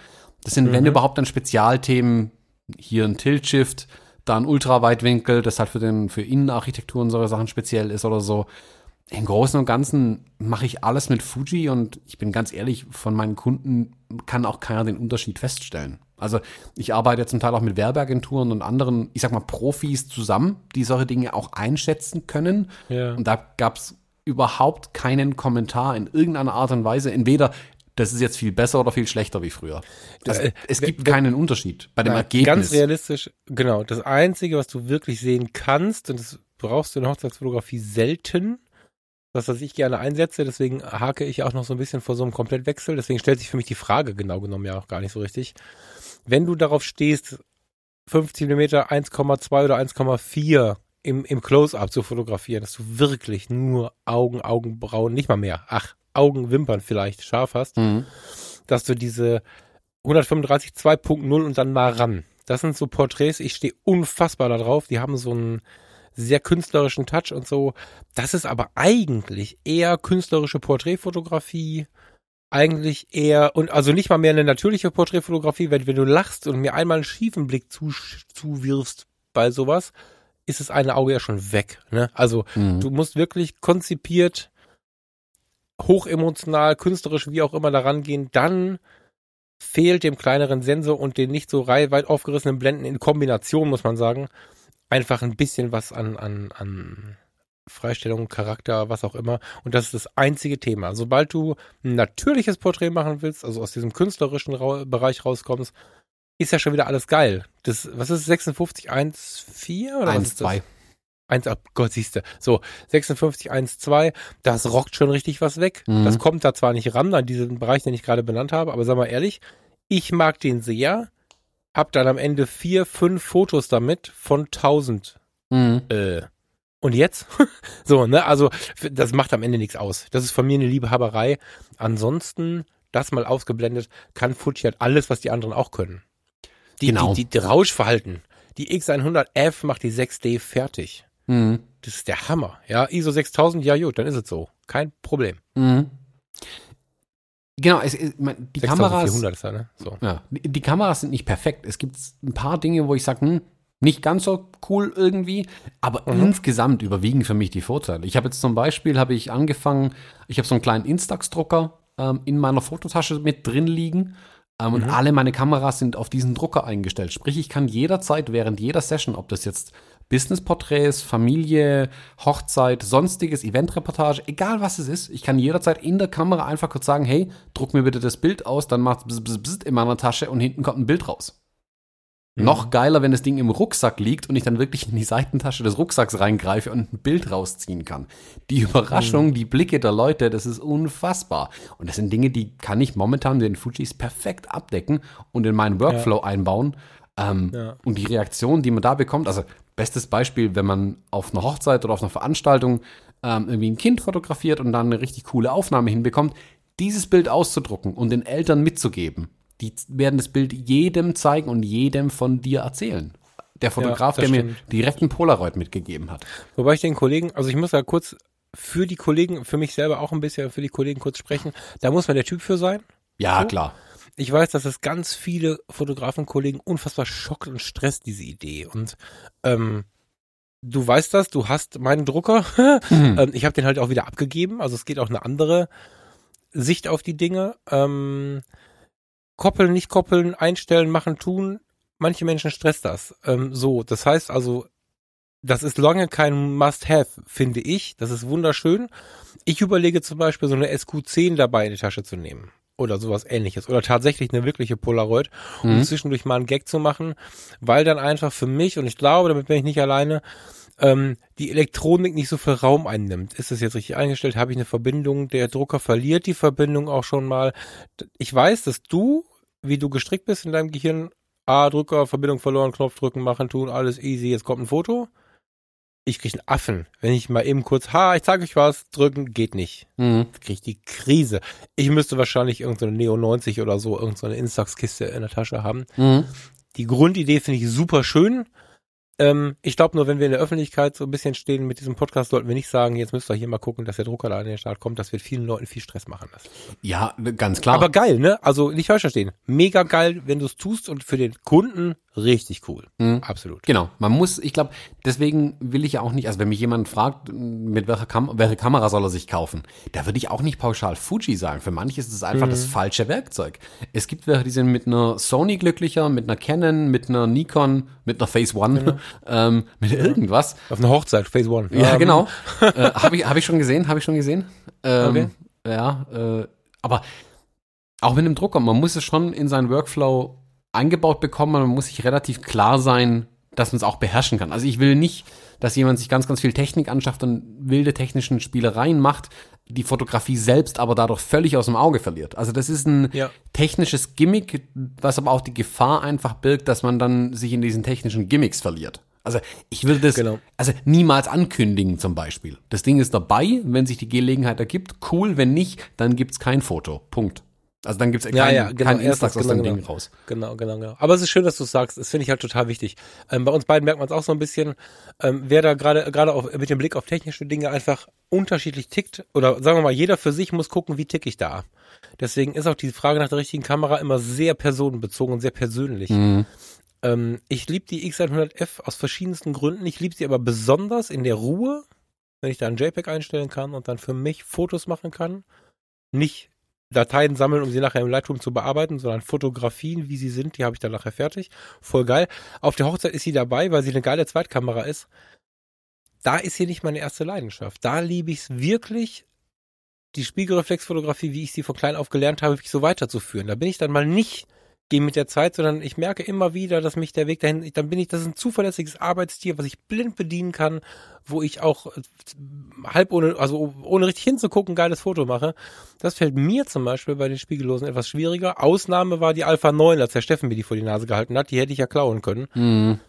Das sind, mhm. wenn überhaupt, dann Spezialthemen. Hier ein Tilt-Shift, da ein Ultraweitwinkel, das halt für, den, für Innenarchitektur und solche Sachen speziell ist oder so. Im Großen und Ganzen mache ich alles mit Fuji und ich bin ganz ehrlich, von meinen Kunden kann auch keiner den Unterschied feststellen. Also ich arbeite zum Teil auch mit Werbeagenturen und anderen, ich sag mal, Profis zusammen, die solche Dinge auch einschätzen können. Ja. Und da gab es überhaupt keinen Kommentar in irgendeiner Art und Weise. Entweder das ist jetzt viel besser oder viel schlechter wie früher. Also, äh, es gibt keinen Unterschied bei dem Nein, Ergebnis. Ganz realistisch, genau. Das Einzige, was du wirklich sehen kannst, und das brauchst du in Hochzeitsfotografie selten, das, was ich gerne einsetze, deswegen hake ich auch noch so ein bisschen vor so einem Komplettwechsel. Deswegen stellt sich für mich die Frage genau genommen ja auch gar nicht so richtig wenn du darauf stehst, 50 mm 1,2 oder 1,4 im, im Close-Up zu fotografieren, dass du wirklich nur Augen, Augenbrauen, nicht mal mehr, ach, Augenwimpern vielleicht scharf hast, mhm. dass du diese 135 2.0 und dann mal ran. Das sind so Porträts, ich stehe unfassbar darauf, die haben so einen sehr künstlerischen Touch und so. Das ist aber eigentlich eher künstlerische Porträtfotografie, eigentlich eher, und also nicht mal mehr eine natürliche Porträtfotografie, weil wenn du lachst und mir einmal einen schiefen Blick zu, zuwirfst bei sowas, ist das eine Auge ja schon weg. Ne? Also mhm. du musst wirklich konzipiert, hochemotional, künstlerisch, wie auch immer daran gehen, dann fehlt dem kleineren Sensor und den nicht so weit aufgerissenen Blenden in Kombination, muss man sagen, einfach ein bisschen was an, an, an Freistellung, Charakter, was auch immer. Und das ist das einzige Thema. Sobald du ein natürliches Porträt machen willst, also aus diesem künstlerischen Ra Bereich rauskommst, ist ja schon wieder alles geil. Das, was ist 5614 oder 1, 2. 1, oh Gott, siehste. So, 56, 1, 2, das rockt schon richtig was weg. Mhm. Das kommt da zwar nicht ran, an diesen Bereich, den ich gerade benannt habe, aber sag mal ehrlich, ich mag den sehr, hab dann am Ende vier, fünf Fotos damit von 1000. Mhm. Äh, und jetzt? so, ne, also das macht am Ende nichts aus. Das ist von mir eine Liebhaberei. Ansonsten, das mal ausgeblendet, kann Fuji halt alles, was die anderen auch können. Die, Genau. die, die, die Rauschverhalten. Die X100F macht die 6D fertig. Mhm. Das ist der Hammer. Ja, ISO 6000, ja gut, dann ist es so. Kein Problem. Mhm. Genau, es, es, man, die Kameras, 6400 ist er, ne? So. ja, die, die Kameras sind nicht perfekt. Es gibt ein paar Dinge, wo ich sage, hm, nicht ganz so cool irgendwie, aber insgesamt überwiegen für mich die Vorteile. Ich habe jetzt zum Beispiel, habe ich angefangen, ich habe so einen kleinen Instax-Drucker ähm, in meiner Fototasche mit drin liegen ähm, und alle meine Kameras sind auf diesen Drucker eingestellt. Sprich, ich kann jederzeit während jeder Session, ob das jetzt Business-Porträts, Familie, Hochzeit, sonstiges, Eventreportage, egal was es ist, ich kann jederzeit in der Kamera einfach kurz sagen, hey, druck mir bitte das Bild aus, dann macht es bzz, bzz, bzz in meiner Tasche und hinten kommt ein Bild raus. Mhm. Noch geiler, wenn das Ding im Rucksack liegt und ich dann wirklich in die Seitentasche des Rucksacks reingreife und ein Bild rausziehen kann. Die Überraschung, Mhm. die Blicke der Leute, das ist unfassbar. Und das sind Dinge, die kann ich momentan mit den Fujis perfekt abdecken und in meinen Workflow einbauen. Ähm, Ja. Und die Reaktion, die man da bekommt, also bestes Beispiel, wenn man auf einer Hochzeit oder auf einer Veranstaltung ähm, irgendwie ein Kind fotografiert und dann eine richtig coole Aufnahme hinbekommt, dieses Bild auszudrucken und den Eltern mitzugeben. Die werden das Bild jedem zeigen und jedem von dir erzählen. Der Fotograf, das der mir stimmt. direkt einen Polaroid mitgegeben hat. Wobei ich den Kollegen, also ich muss ja kurz für die Kollegen, für mich selber auch ein bisschen für die Kollegen kurz sprechen. Da muss man der Typ für sein. Ja, So? klar. Ich weiß, dass es ganz viele Fotografenkollegen unfassbar schockt und stresst, diese Idee. Und ähm, du weißt das, du hast meinen Drucker. ähm, ich habe den halt auch wieder abgegeben. Also es geht auch eine andere Sicht auf die Dinge. Ähm, koppeln, nicht koppeln, einstellen, machen, tun. Manche Menschen stresst das. Ähm, so, das heißt also, das ist lange kein Must-Have, finde ich. Das ist wunderschön. Ich überlege zum Beispiel so eine SQ10 dabei in die Tasche zu nehmen. Oder sowas ähnliches. Oder tatsächlich eine wirkliche Polaroid, um Mhm. zwischendurch mal einen Gag zu machen, weil dann einfach für mich, und ich glaube, damit bin ich nicht alleine, ähm, die Elektronik nicht so viel Raum einnimmt. Ist es jetzt richtig eingestellt? Habe ich eine Verbindung? Der Drucker verliert die Verbindung auch schon mal. Ich weiß, dass du, wie du gestrickt bist in deinem Gehirn, A, Drucker, Verbindung verloren, Knopf drücken, machen, tun, alles easy, jetzt kommt ein Foto. Ich krieg einen Affen. Wenn ich mal eben kurz, ha, ich zeig euch was, drücken, geht nicht. Mhm. Krieg ich die Krise. Ich müsste wahrscheinlich irgendeine Neo 90 oder so, irgendeine Instax-Kiste in der Tasche haben. Mhm. Die Grundidee finde ich super schön. Ähm, ich glaube nur, wenn wir in der Öffentlichkeit so ein bisschen stehen mit diesem Podcast, sollten wir nicht sagen, jetzt müsst ihr hier mal gucken, dass der Drucker da an den Start kommt. Das wird vielen Leuten viel Stress machen lassen. Ja, ganz klar. Aber geil, ne? Also nicht falsch verstehen. Mega geil, wenn du es tust und für den Kunden richtig cool. Mhm. Absolut. Genau, man muss, ich glaube, deswegen will ich ja auch nicht, also wenn mich jemand fragt, mit welcher Kam welche Kamera soll er sich kaufen, da würde ich auch nicht pauschal Fuji sagen. Für manche ist es einfach das falsche Werkzeug. Es gibt welche, die sind mit einer Sony glücklicher, mit einer Canon, mit einer Nikon, mit einer Phase One, ähm, mit irgendwas. Auf einer Hochzeit, Phase One. Ja, Ähm, genau. äh, habe ich, hab ich schon gesehen, habe ich schon gesehen. Ähm, Okay. Ja, äh, aber auch mit einem Drucker, man muss es schon in seinen Workflow eingebaut bekommen, man muss sich relativ klar sein, dass man es auch beherrschen kann. Also ich will nicht, dass jemand sich ganz, ganz viel Technik anschafft und wilde technischen Spielereien macht, die Fotografie selbst aber dadurch völlig aus dem Auge verliert. Also das ist ein Ja. technisches Gimmick, was aber auch die Gefahr einfach birgt, dass man dann sich in diesen technischen Gimmicks verliert. Also ich würde das Genau. also niemals ankündigen zum Beispiel. Das Ding ist dabei, wenn sich die Gelegenheit ergibt, cool, wenn nicht, dann gibt's kein Foto. Punkt. Also dann gibt's Ja, kein, ja, genau, kein Instax aus genau, dem genau. Ding raus. Genau, genau, genau. Aber es ist schön, dass du es sagst. Das finde ich halt total wichtig. Ähm, bei uns beiden merkt man es auch so ein bisschen, ähm, wer da gerade gerade mit dem Blick auf technische Dinge einfach unterschiedlich tickt oder sagen wir mal, jeder für sich muss gucken, wie tick ich da. Deswegen ist auch die Frage nach der richtigen Kamera immer sehr personenbezogen und sehr persönlich. Mhm. Ähm, ich liebe die X100F aus verschiedensten Gründen. Ich liebe sie aber besonders in der Ruhe, wenn ich da ein JPEG einstellen kann und dann für mich Fotos machen kann. Nicht Dateien sammeln, um sie nachher im Lightroom zu bearbeiten, sondern Fotografien, wie sie sind, die habe ich dann nachher fertig. Voll geil. Auf der Hochzeit ist sie dabei, weil sie eine geile Zweitkamera ist. Da ist sie nicht meine erste Leidenschaft. Da liebe ich es wirklich, die Spiegelreflexfotografie, wie ich sie von klein auf gelernt habe, so weiterzuführen. Da bin ich dann mal nicht gehe mit der Zeit, sondern ich merke immer wieder, dass mich der Weg dahin, dann bin ich, das ist ein zuverlässiges Arbeitstier, was ich blind bedienen kann, wo ich auch äh, halb ohne, also ohne richtig hinzugucken, ein geiles Foto mache. Das fällt mir zum Beispiel bei den Spiegellosen etwas schwieriger. Ausnahme war die Alpha 9, als der Steffen mir die vor die Nase gehalten hat, die hätte ich ja klauen können. Mhm.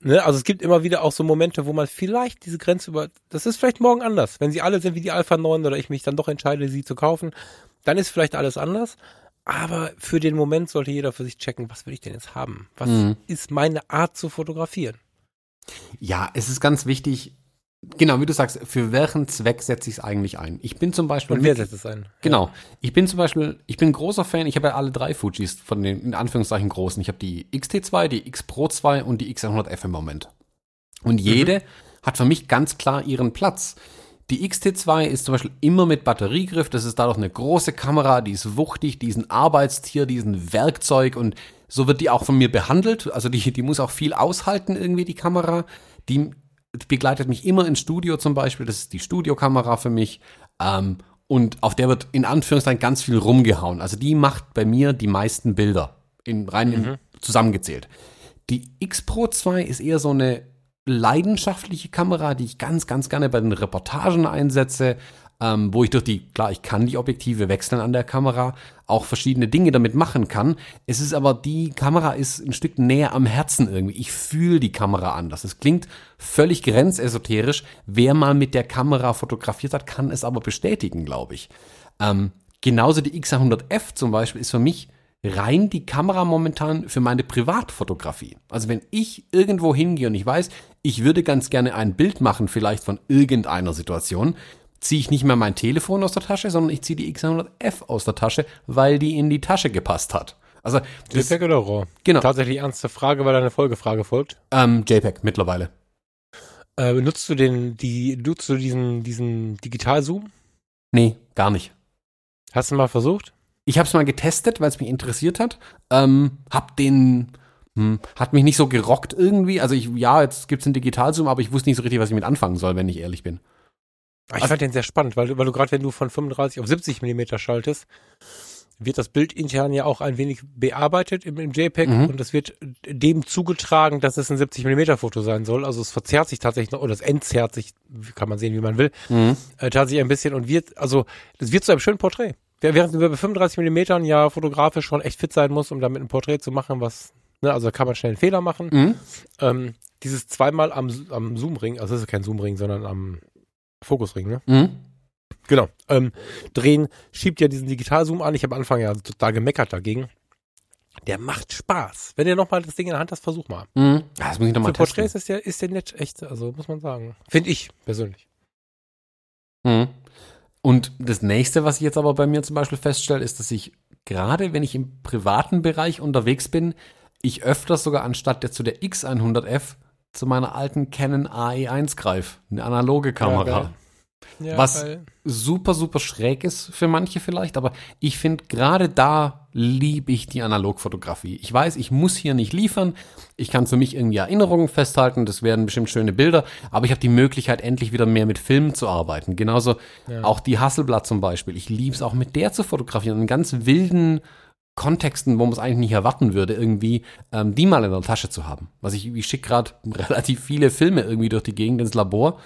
Ne? Also es gibt immer wieder auch so Momente, wo man vielleicht diese Grenze über, das ist vielleicht morgen anders. Wenn sie alle sind wie die Alpha 9 oder ich mich dann doch entscheide, sie zu kaufen, dann ist vielleicht alles anders. Aber für den Moment sollte jeder für sich checken, was will ich denn jetzt haben? Was Mhm. ist meine Art zu fotografieren? Ja, es ist ganz wichtig, genau, wie du sagst, für welchen Zweck setze ich es eigentlich ein? Ich bin zum Beispiel. Und wer setzt es ein? Genau. Ich bin zum Beispiel, ich bin großer Fan, ich habe ja alle drei Fujis von den, in Anführungszeichen, großen. Ich habe die XT2, die X Pro 2 und die X100F im Moment. Und jede hat für mich ganz klar ihren Platz. Die XT2 ist zum Beispiel immer mit Batteriegriff, das ist dadurch eine große Kamera, die ist wuchtig, die ist ein Arbeitstier, die ist ein Werkzeug und so wird die auch von mir behandelt. Also die, die muss auch viel aushalten irgendwie, die Kamera. Die begleitet mich immer ins Studio zum Beispiel, das ist die Studiokamera für mich. Ähm, und auf der wird in Anführungszeichen ganz viel rumgehauen. Also die macht bei mir die meisten Bilder, in, rein in, zusammengezählt. Die X Pro 2 ist eher so eine leidenschaftliche Kamera, die ich ganz, ganz gerne bei den Reportagen einsetze, ähm, wo ich durch die, klar, ich kann die Objektive wechseln an der Kamera, auch verschiedene Dinge damit machen kann. Es ist aber, die Kamera ist ein Stück näher am Herzen irgendwie. Ich fühle die Kamera anders. Es klingt völlig grenzesoterisch. Wer mal mit der Kamera fotografiert hat, kann es aber bestätigen, glaube ich. Ähm, genauso die X100F zum Beispiel ist für mich rein die Kamera momentan für meine Privatfotografie. Also wenn ich irgendwo hingehe und ich weiß, ich würde ganz gerne ein Bild machen, vielleicht von irgendeiner Situation, ziehe ich nicht mehr mein Telefon aus der Tasche, sondern ich ziehe die X100F aus der Tasche, weil die in die Tasche gepasst hat. Also das, JPEG oder RAW? Genau. Tatsächlich ernste Frage, weil eine Folgefrage folgt. ähm, JPEG mittlerweile. Äh, nutzt du den, die, nutzt du diesen, diesen Digital-Zoom? Nee, gar nicht. Hast du mal versucht? Ich habe es mal getestet, weil es mich interessiert hat. Ähm, hab den, hm, hat mich nicht so gerockt irgendwie. Also ich, ja, jetzt gibt's einen Digitalzoom, aber ich wusste nicht so richtig, was ich mit anfangen soll, wenn ich ehrlich bin. Ah, Ich fand den sehr spannend, weil, du- weil du gerade, wenn du von 35 auf 70 Millimeter schaltest, wird das Bild intern ja auch ein wenig bearbeitet im, im JPEG Mhm. und es wird dem zugetragen, dass es ein 70 Millimeter Foto sein soll. Also es verzerrt sich tatsächlich noch, oder es entzerrt sich, kann man sehen, wie man will, Mhm. äh, tatsächlich ein bisschen und wird, also das wird zu einem schönen Porträt. Während du bei 35 Millimetern ja fotografisch schon echt fit sein muss, um damit ein Porträt zu machen, was, ne, also da kann man schnell einen Fehler machen. Mhm. Ähm, dieses zweimal am, am Zoom-Ring, also das ist kein Zoom-Ring, sondern am Fokusring, ne? Mhm. Genau. Ähm, drehen schiebt ja diesen Digitalzoom an. Ich habe am Anfang ja total gemeckert dagegen. Der macht Spaß. Wenn ihr nochmal das Ding in der Hand hast, versuch mal. Mhm. Das muss ich noch mal Für testen. Porträts ist der, ist der nett, echt, also muss man sagen. Finde ich persönlich. Mhm. Und das nächste, was ich jetzt aber bei mir zum Beispiel feststelle, ist, dass ich gerade, wenn ich im privaten Bereich unterwegs bin, ich öfters sogar anstatt der zu der X100F zu meiner alten Canon AE1 greife. Eine analoge Kamera. Ja. Ja, Was- super, super schräg ist für manche vielleicht, aber ich finde, gerade da liebe ich die Analogfotografie. Ich weiß, ich muss hier nicht liefern. Ich kann für mich irgendwie Erinnerungen festhalten, das werden bestimmt schöne Bilder, aber ich habe die Möglichkeit, endlich wieder mehr mit Filmen zu arbeiten. Genauso auch die Hasselblatt zum Beispiel. Ich liebe es auch mit der zu fotografieren, in ganz wilden Kontexten, wo man es eigentlich nicht erwarten würde, irgendwie ähm, die mal in der Tasche zu haben. Was ich, ich schicke gerade relativ viele Filme irgendwie durch die Gegend ins Labor,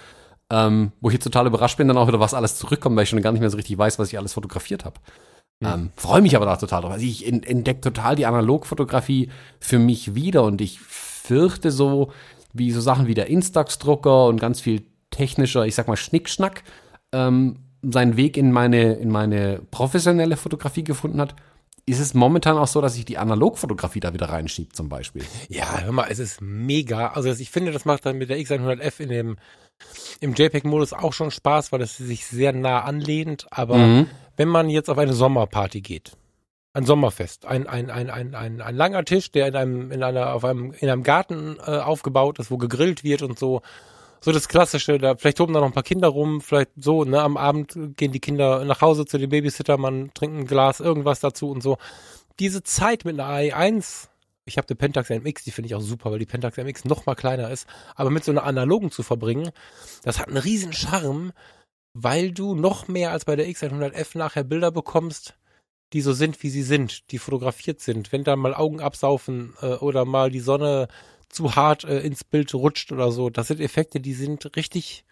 ähm, wo ich jetzt total überrascht bin, dann auch wieder was alles zurückkommt, weil ich schon gar nicht mehr so richtig weiß, was ich alles fotografiert habe. Ähm, Freue mich aber da total drauf. Also ich en- entdecke total die Analogfotografie für mich wieder und ich fürchte so, wie so Sachen wie der Instax-Drucker und ganz viel technischer, ich sag mal, Schnickschnack, ähm, seinen Weg in meine, in meine professionelle Fotografie gefunden hat, ist es momentan auch so, dass ich die Analogfotografie da wieder reinschiebe, zum Beispiel. Ja, hör mal, es ist mega. Also ich finde, das macht dann mit der X100F in dem im JPEG-Modus auch schon Spaß, weil es sich sehr nah anlehnt. Aber Mhm. wenn man jetzt auf eine Sommerparty geht, ein Sommerfest, ein, ein, ein, ein, ein, ein langer Tisch, der in einem, in einer, auf einem, in einem Garten äh, aufgebaut ist, wo gegrillt wird und so, so das Klassische, da vielleicht toben da noch ein paar Kinder rum, vielleicht so, ne, am Abend gehen die Kinder nach Hause zu dem Babysitter, man trinkt ein Glas, irgendwas dazu und so. Diese Zeit mit einer AI1, ich habe eine Pentax MX, die finde ich auch super, weil die Pentax MX noch mal kleiner ist, aber mit so einer analogen zu verbringen, das hat einen riesen Charme, weil du noch mehr als bei der X100F nachher Bilder bekommst, die so sind, wie sie sind, die fotografiert sind. Wenn da mal Augen absaufen äh, oder mal die Sonne zu hart äh, ins Bild rutscht oder so, das sind Effekte, die sind richtig,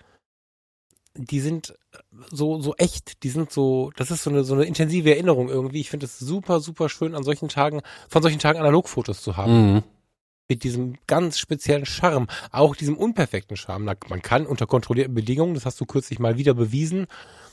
die sind äh, so, so echt, die sind so, das ist so eine, so eine intensive Erinnerung irgendwie. Ich finde es super, super schön, an solchen Tagen, von solchen Tagen Analogfotos zu haben. Mhm. Mit diesem ganz speziellen Charme, auch diesem unperfekten Charme. Man kann unter kontrollierten Bedingungen, das hast du kürzlich mal wieder bewiesen,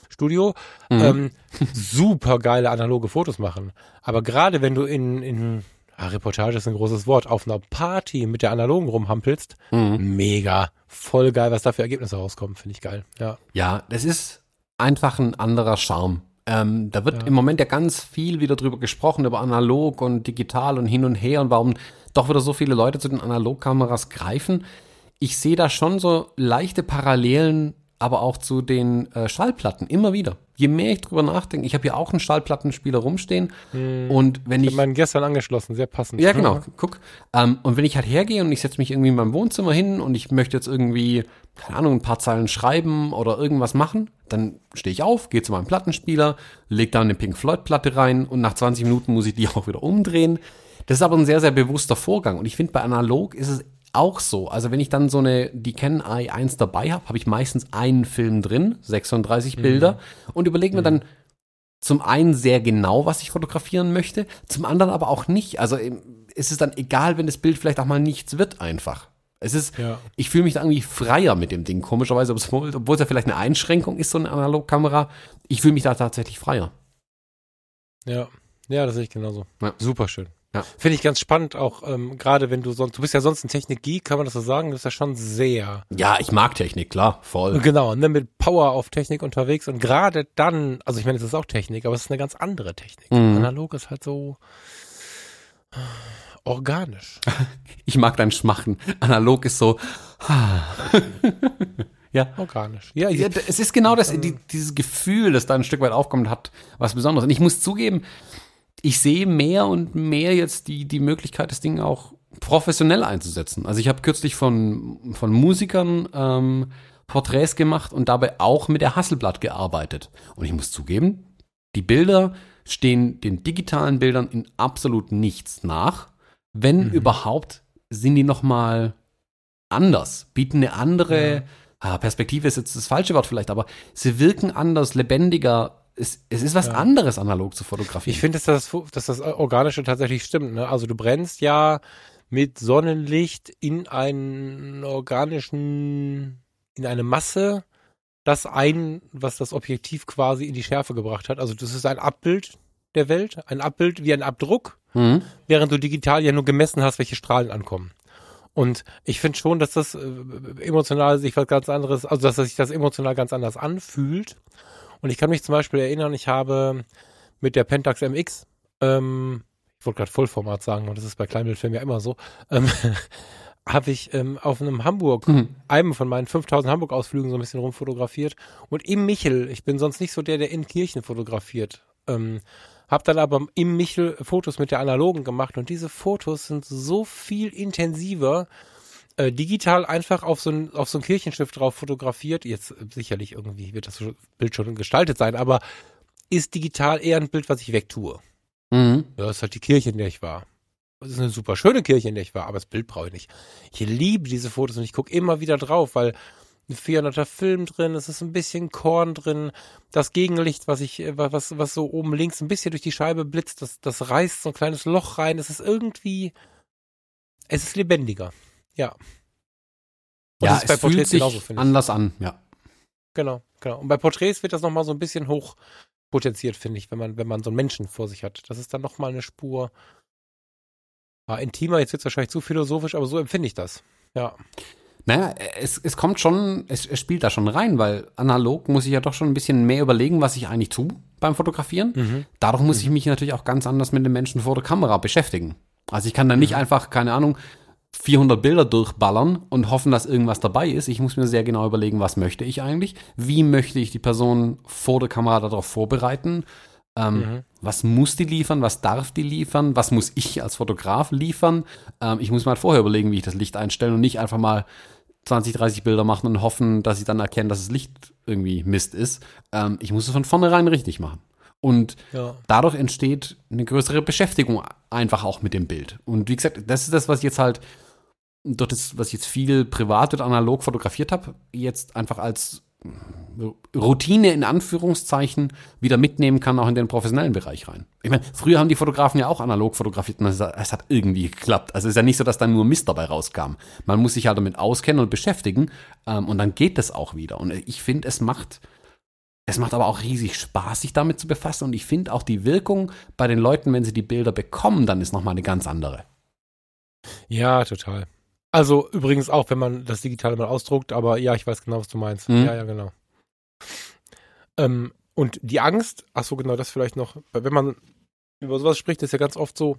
Studio, Mhm. ähm, super geile analoge Fotos machen. Aber gerade wenn du in, in ja, Reportage ist ein großes Wort, auf einer Party mit der analogen rumhampelst, Mhm. mega, voll geil, was da für Ergebnisse rauskommen, finde ich geil. Ja. Ja, das ist einfach ein anderer Charme. Ähm, da wird Ja. im Moment ja ganz viel wieder drüber gesprochen, über analog und digital und hin und her und warum doch wieder so viele Leute zu den Analogkameras greifen. Ich sehe da schon so leichte Parallelen, aber auch zu den äh, Schallplatten immer wieder. Je mehr ich drüber nachdenke, ich habe hier auch einen Schallplattenspieler rumstehen und wenn Ich ich habe meinen gestern angeschlossen, sehr passend. ja, genau. Guck. Ähm, und wenn ich halt hergehe und ich setze mich irgendwie in meinem Wohnzimmer hin und ich möchte jetzt irgendwie, keine Ahnung, ein paar Zeilen schreiben oder irgendwas machen, dann stehe ich auf, gehe zu meinem Plattenspieler, leg da eine Pink Floyd Platte rein und nach 20 Minuten muss ich die auch wieder umdrehen. Das ist aber ein sehr, sehr bewusster Vorgang. Und ich finde, bei analog ist es auch so. Also wenn ich dann so eine, die Canon i1 dabei habe, habe ich meistens einen Film drin, 36 Bilder, und überlege mir dann, zum einen sehr genau, was ich fotografieren möchte, zum anderen aber auch nicht. Also ähm, es ist dann egal, wenn das Bild vielleicht auch mal nichts wird einfach. Es ist, Ja. ich fühle mich da irgendwie freier mit dem Ding, komischerweise, obwohl obwohl es ja vielleicht eine Einschränkung ist, so eine Analogkamera. Ich fühle mich da tatsächlich freier. Ja, ja, das sehe ich genauso. Ja. Super schön. Ja. Finde ich ganz spannend, auch ähm, gerade wenn du sonst, du bist ja sonst ein Technik-Geek, kann man das so sagen? Du bist ja schon sehr, Ja, ich mag Technik, klar, voll. genau, ne, mit Power auf Technik unterwegs und gerade dann, also ich meine, es ist auch Technik, aber es ist eine ganz andere Technik. Mhm. Analog ist halt so äh, organisch. Ich mag dein Schmachen. Analog ist so. ja. Organisch. Ja, Ja, es ist genau das, die, dieses Gefühl, das da ein Stück weit aufkommt, hat was Besonderes. Und ich muss zugeben, ich sehe mehr und mehr jetzt die, die Möglichkeit, das Ding auch professionell einzusetzen. Also ich habe kürzlich von, von Musikern ähm, Porträts gemacht und dabei auch mit der Hasselblatt gearbeitet. Und ich muss zugeben, die Bilder stehen den digitalen Bildern in absolut nichts nach. Wenn Mhm. überhaupt, sind die noch mal anders, bieten eine andere Ja. ah, Perspektive ist jetzt das falsche Wort vielleicht, aber sie wirken anders, lebendiger. Es, es ist was Ja. anderes, analog zu fotografieren. Ich finde, dass das, dass das Organische tatsächlich stimmt. Ne? Also du brennst ja mit Sonnenlicht in einen organischen, in eine Masse, das ein, was das Objektiv quasi in die Schärfe gebracht hat. Also das ist ein Abbild der Welt, ein Abbild wie ein Abdruck, Mhm. während du digital ja nur gemessen hast, welche Strahlen ankommen. Und ich finde schon, dass das äh, emotional sich was ganz anderes, also dass sich das emotional ganz anders anfühlt. Und ich kann mich zum Beispiel erinnern, ich habe mit der Pentax MX, ähm, ich wollte gerade Vollformat sagen, und das ist bei Kleinbildfilmen ja immer so, ähm, habe ich ähm, auf einem Hamburg, Mhm. einem von meinen 5000 Hamburg-Ausflügen so ein bisschen rumfotografiert. Und im Michel, ich bin sonst nicht so der, der in Kirchen fotografiert, ähm, habe dann aber im Michel Fotos mit der analogen gemacht und diese Fotos sind so viel intensiver, äh, digital einfach auf so ein, auf so ein Kirchenschiff drauf fotografiert. Jetzt äh, sicherlich irgendwie wird das Bild schon gestaltet sein, aber ist digital eher ein Bild, was ich wegtue. Mhm. Ja, das ist halt die Kirche, in der ich war. Das ist eine super schöne Kirche, in der ich war, aber das Bild brauche ich nicht. Ich liebe diese Fotos und ich gucke immer wieder drauf, weil ein 400er Film drin, es ist ein bisschen Korn drin, das Gegenlicht, was ich, äh, was, was so oben links ein bisschen durch die Scheibe blitzt, das, das reißt so ein kleines Loch rein, es ist irgendwie, es ist lebendiger. Ja. Und Ja, das ist bei Porträts sich genauso, finde ich. anders an, ja. Genau, genau. Und bei Porträts wird das nochmal so ein bisschen hoch potenziert, finde ich, wenn man, wenn man so einen Menschen vor sich hat. Das ist dann nochmal eine Spur ja, intimer. Jetzt wird es wahrscheinlich zu philosophisch, aber so empfinde ich das. Ja. Naja, es, es kommt schon, es, es spielt da schon rein, weil analog muss ich ja doch schon ein bisschen mehr überlegen, was ich eigentlich tue beim Fotografieren. Mhm. Dadurch muss ich mich natürlich auch ganz anders mit dem Menschen vor der Kamera beschäftigen. Also ich kann dann nicht Mhm. einfach, keine Ahnung, 400 Bilder durchballern und hoffen, dass irgendwas dabei ist. Ich muss mir sehr genau überlegen, was möchte ich eigentlich? Wie möchte ich die Person vor der Kamera darauf vorbereiten? Ähm, Mhm. Was muss die liefern? Was darf die liefern? Was muss ich als Fotograf liefern? Ähm, ich muss mal vorher überlegen, wie ich das Licht einstelle und nicht einfach mal 20, 30 Bilder machen und hoffen, dass ich dann erkenne, dass das Licht irgendwie Mist ist. Ähm, ich muss es von vornherein richtig machen. Und Ja. dadurch entsteht eine größere Beschäftigung einfach auch mit dem Bild. Und wie gesagt, das ist das, was ich jetzt halt, durch das, was ich jetzt viel privat und analog fotografiert habe, jetzt einfach als Routine in Anführungszeichen wieder mitnehmen kann, auch in den professionellen Bereich rein. Ich meine, früher haben die Fotografen ja auch analog fotografiert und es hat, irgendwie geklappt. Also es ist ja nicht so, dass dann nur Mist dabei rauskam. Man muss sich halt damit auskennen und beschäftigen ähm, und dann geht das auch wieder. Und ich finde, es macht, es macht aber auch riesig Spaß, sich damit zu befassen. Und ich finde auch die Wirkung bei den Leuten, wenn sie die Bilder bekommen, dann ist nochmal eine ganz andere. Ja, total. Also übrigens auch, wenn man das Digitale mal ausdruckt, aber ja, ich weiß genau, was du meinst. Mhm. Ja, ja, genau. Ähm, und die Angst, ach so, genau, das vielleicht noch, wenn man über sowas spricht, ist ja ganz oft so,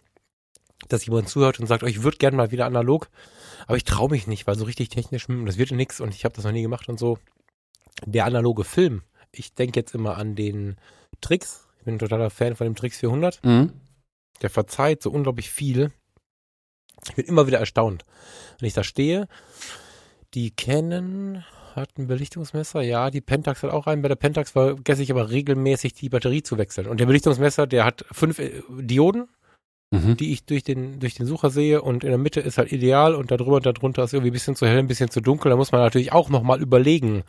dass jemand zuhört und sagt, oh, ich würde gerne mal wieder analog, aber ich traue mich nicht, weil so richtig technisch, hm, das wird ja nix und ich habe das noch nie gemacht und so. Der analoge Film, ich denke jetzt immer an den Tricks, ich bin ein totaler Fan von dem Tricks 400, Mhm. der verzeiht so unglaublich viel. Ich bin immer wieder erstaunt, wenn ich da stehe. Die Canon hat ein Belichtungsmesser, ja, die Pentax hat auch einen. Bei der Pentax vergesse ich aber regelmäßig die Batterie zu wechseln. Und der Belichtungsmesser, der hat fünf äh, Dioden, Mhm. die ich durch den, durch den Sucher sehe und in der Mitte ist halt ideal und da drüber und da drunter ist irgendwie ein bisschen zu hell, ein bisschen zu dunkel. Da muss man natürlich auch nochmal überlegen,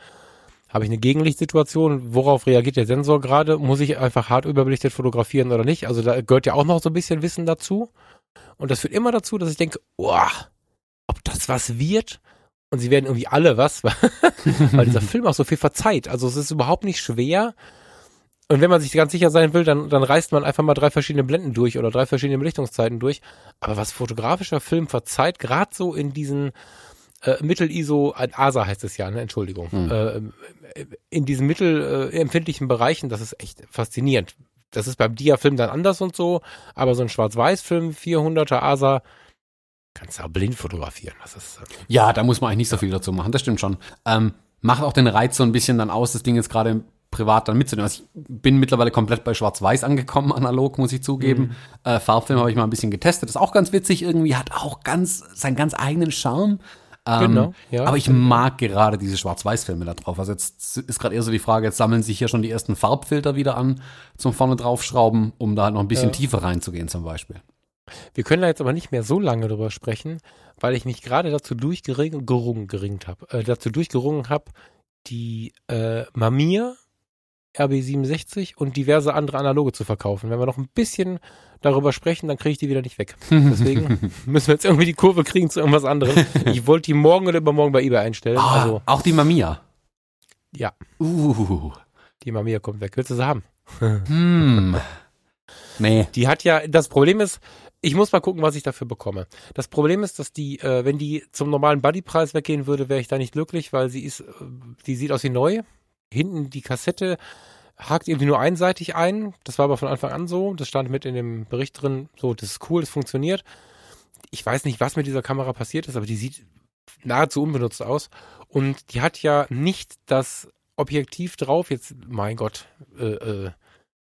habe ich eine Gegenlichtsituation, worauf reagiert der Sensor gerade? Muss ich einfach hart überbelichtet fotografieren oder nicht? Also da gehört ja auch noch so ein bisschen Wissen dazu. Und das führt immer dazu, dass ich denke, boah, ob das was wird? Und sie werden irgendwie alle was, weil dieser Film auch so viel verzeiht. Also es ist überhaupt nicht schwer. Und wenn man sich ganz sicher sein will, dann, dann reißt man einfach mal drei verschiedene Blenden durch oder drei verschiedene Belichtungszeiten durch. Aber was fotografischer Film verzeiht, gerade so in diesen äh, Mittel-ISO, äh, ASA heißt es ja, ne? Entschuldigung, Hm. äh, in diesen mittelempfindlichen Bereichen, das ist echt faszinierend. Das ist beim Dia-Film dann anders und so, aber so ein Schwarz-Weiß-Film, 400er ASA, kannst du auch blind fotografieren. Das ist, äh, Ja, da muss man eigentlich nicht so viel dazu machen, das stimmt schon. Ähm, macht auch den Reiz so ein bisschen dann aus, das Ding jetzt gerade privat dann mitzunehmen. Also ich bin mittlerweile komplett bei Schwarz-Weiß angekommen, analog, muss ich zugeben. Äh, Farbfilm habe ich mal ein bisschen getestet, ist auch ganz witzig irgendwie, hat auch ganz seinen ganz eigenen Charme. Ähm, Genau, ja. aber ich mag gerade diese Schwarz-Weiß-Filme da drauf. Also jetzt ist gerade eher so die Frage, jetzt sammeln sich hier schon die ersten Farbfilter wieder an zum vorne draufschrauben, um da halt noch ein bisschen Ja. tiefer reinzugehen zum Beispiel. Wir können da jetzt aber nicht mehr so lange drüber sprechen, weil ich mich gerade dazu durchgerungen gerungen, geringt hab, äh, dazu durchgerungen habe, die äh, Mamiya RB67 und diverse andere Analoge zu verkaufen. Wenn wir noch ein bisschen darüber sprechen, dann kriege ich die wieder nicht weg. Deswegen müssen wir jetzt irgendwie die Kurve kriegen zu irgendwas anderem. Ich wollte die morgen oder übermorgen bei eBay einstellen. Ah, Also auch die Mamiya. ja, Uh. die Mamiya kommt weg. Willst du sie haben? Hm. Nee. Die hat ja, das Problem ist, ich muss mal gucken, was ich dafür bekomme. Das Problem ist, dass die, äh, wenn die zum normalen Buddypreis weggehen würde, wäre ich da nicht glücklich, weil sie ist, äh, die sieht aus wie neu. Hinten die Kassette hakt irgendwie nur einseitig ein. Das war aber von Anfang an so. Das stand mit in dem Bericht drin. So, das ist cool, das funktioniert. Ich weiß nicht, was mit dieser Kamera passiert ist, aber die sieht nahezu unbenutzt aus. Und die hat ja nicht das Objektiv drauf. Jetzt, mein Gott, äh, äh,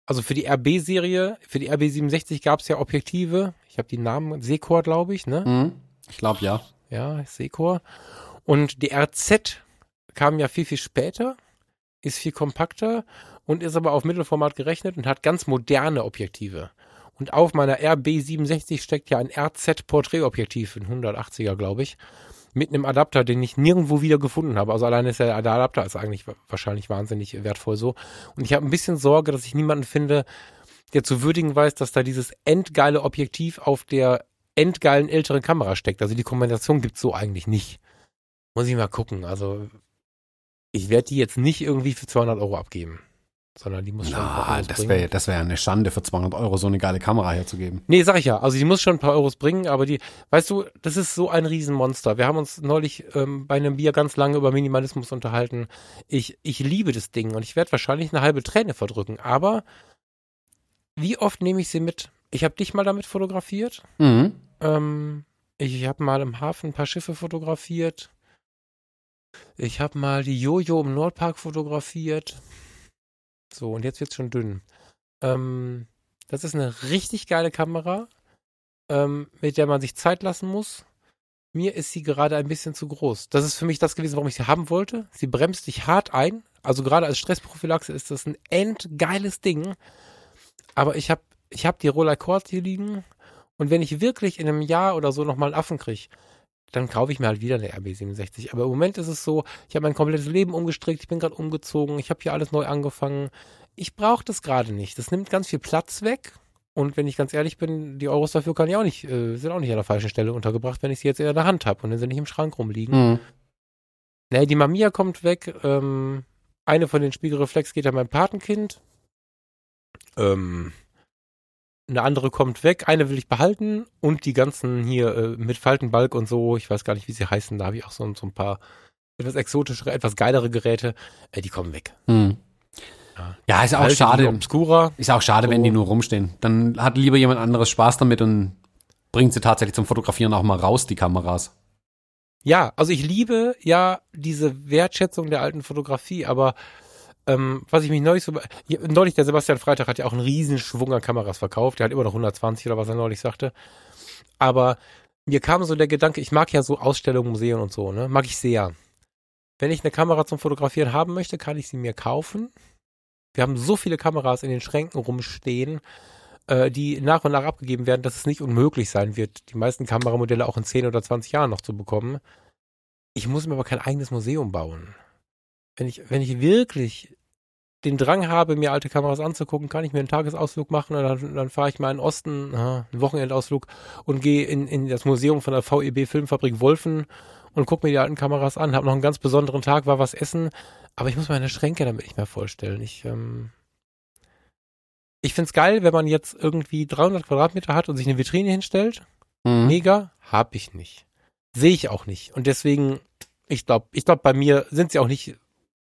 also für die RB-Serie, für die RB67 gab es ja Objektive. Ich habe die Namen, Secor, glaube ich, ne? Hm. Ich glaube ja. Ja, Secor. Und die RZ kam ja viel, viel später, ist viel kompakter und ist aber auf Mittelformat gerechnet und hat ganz moderne Objektive. Und auf meiner RB67 steckt ja ein RZ Porträtobjektiv, ein 180er, glaube ich, mit einem Adapter, den ich nirgendwo wieder gefunden habe. Also alleine ist der, Adapter ist eigentlich wa- wahrscheinlich wahnsinnig wertvoll so. Und ich habe ein bisschen Sorge, dass ich niemanden finde, der zu würdigen weiß, dass da dieses endgeile Objektiv auf der endgeilen älteren Kamera steckt. Also die Kombination gibt's so eigentlich nicht. Muss ich mal gucken. Also ich werde die jetzt nicht irgendwie für 200 Euro abgeben, sondern die muss schon Na, das wäre das wär eine Schande für 200 Euro, so eine geile Kamera herzugeben. Nee, sag ich ja. Also die muss schon ein paar Euros bringen, aber die, weißt du, das ist so ein Riesenmonster. Wir haben uns neulich ähm, bei einem Bier ganz lange über Minimalismus unterhalten. Ich, ich liebe das Ding und ich werde wahrscheinlich eine halbe Träne verdrücken. Aber wie oft nehme ich sie mit? Ich habe dich mal damit fotografiert. Mhm. Ähm, ich habe mal im Hafen ein paar Schiffe fotografiert. Ich habe mal die Jojo im Nordpark fotografiert. So, und jetzt wird's schon dünn. Ähm, das ist eine richtig geile Kamera, ähm, mit der man sich Zeit lassen muss. Mir ist sie gerade ein bisschen zu groß. Das ist für mich das gewesen, warum ich sie haben wollte. Sie bremst dich hart ein. Also gerade als Stressprophylaxe ist das ein endgeiles Ding. aber ich habe ich hab die Roller Quartz hier liegen und wenn ich wirklich in einem Jahr oder so nochmal einen Affen kriege, dann kaufe ich mir halt wieder eine RB67. Aber im Moment ist es so, ich habe mein komplettes Leben umgestrickt, ich bin gerade umgezogen, ich habe hier alles neu angefangen. Ich brauche das gerade nicht. Das nimmt ganz viel Platz weg. Und wenn ich ganz ehrlich bin, die Euros dafür kann ich auch nicht, äh, sind auch nicht an der falschen Stelle untergebracht, wenn ich sie jetzt eher in der Hand habe und dann sind nicht im Schrank rumliegen. Mhm. Nee, die Mamiya kommt weg. Ähm, eine von den Spiegelreflex geht an mein Patenkind. Ähm, eine andere kommt weg. Eine will ich behalten. Und die ganzen hier äh, mit Faltenbalg und so, ich weiß gar nicht, wie sie heißen. Da habe ich auch so, so ein paar etwas exotischere, etwas geilere Geräte. Äh, die kommen weg. Mhm. Ja, ist auch die schade. Obscura. Ist auch schade, So. wenn die nur rumstehen. Dann hat lieber jemand anderes Spaß damit und bringt sie tatsächlich zum Fotografieren auch mal raus, die Kameras. Ja, also ich liebe ja diese Wertschätzung der alten Fotografie, aber ähm, was ich mich neulich so. Neulich, der Sebastian Freitag hat ja auch einen riesen Schwung an Kameras verkauft. Der hat immer noch 120 oder was er neulich sagte. Aber mir kam so der Gedanke, ich mag ja so Ausstellungen, Museen und so, ne? Mag ich sehr. Wenn ich eine Kamera zum Fotografieren haben möchte, kann ich sie mir kaufen. Wir haben so viele Kameras in den Schränken rumstehen, äh, die nach und nach abgegeben werden, dass es nicht unmöglich sein wird, die meisten Kameramodelle auch in 10 oder 20 Jahren noch zu bekommen. Ich muss mir aber kein eigenes Museum bauen. Wenn ich, wenn ich wirklich den Drang habe, mir alte Kameras anzugucken, kann ich mir einen Tagesausflug machen und dann, dann fahre ich mal in den Osten, aha, einen Wochenendausflug und gehe in, in das Museum von der VEB Filmfabrik Wolfen und gucke mir die alten Kameras an, habe noch einen ganz besonderen Tag, war was essen, aber ich muss meine Schränke damit nicht mehr vollstellen. Ich, ähm, ich find's geil, wenn man jetzt irgendwie 300 Quadratmeter hat und sich eine Vitrine hinstellt. Mhm. Mega, hab ich nicht. Sehe ich auch nicht. Und deswegen, ich glaube, ich glaube, bei mir sind sie auch nicht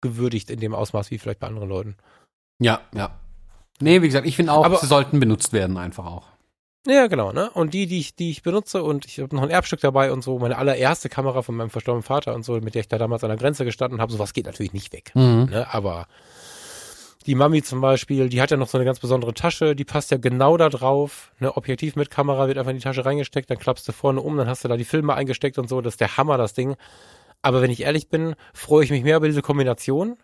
gewürdigt in dem Ausmaß wie vielleicht bei anderen Leuten. Ja, ja. Nee, wie gesagt, ich finde auch, Aber- sie sollten benutzt werden einfach auch. Ja, genau, ne? Und die, die ich, die ich benutze und ich habe noch ein Erbstück dabei und so, meine allererste Kamera von meinem verstorbenen Vater und so, mit der ich da damals an der Grenze gestanden habe, sowas geht natürlich nicht weg. Mhm. Ne? Aber die Mami zum Beispiel, die hat ja noch so eine ganz besondere Tasche, die passt ja genau da drauf. Ne? Objektiv mit Kamera wird einfach in die Tasche reingesteckt, dann klappst du vorne um, dann hast du da die Filme eingesteckt und so, das ist der Hammer, das Ding. Aber wenn ich ehrlich bin, freue ich mich mehr über diese Kombination.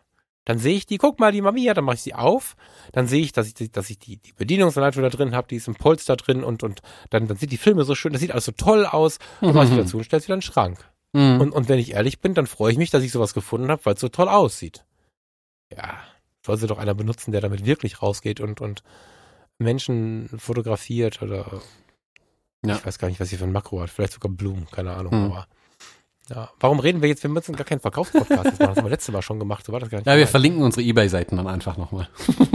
Dann sehe ich die, guck mal, die Mamiya, dann mache ich sie auf. Dann sehe ich, dass ich, die- dass ich die, die Bedienungsanleitung da drin habe, die ist im Polster drin und, und dann, dann sind die Filme so schön, das sieht alles so toll aus. Dann mache ich wieder zu und stell's wieder in den Schrank. Mhm. Und, und wenn ich ehrlich bin, dann freue ich mich, dass ich sowas gefunden habe, weil es so toll aussieht. Ja, soll sie doch einer benutzen, der damit wirklich rausgeht und, und Menschen fotografiert oder Ja. ich weiß gar nicht, was sie für ein Makro hat. Vielleicht sogar Blumen, keine Ahnung. Hm. Aber ja, warum reden wir jetzt? Wir müssen gar keinen Verkaufspodcast machen. Das haben wir letztes Mal schon gemacht. So war das gar nicht. ja, wir verlinken unsere Ebay-Seiten dann einfach nochmal.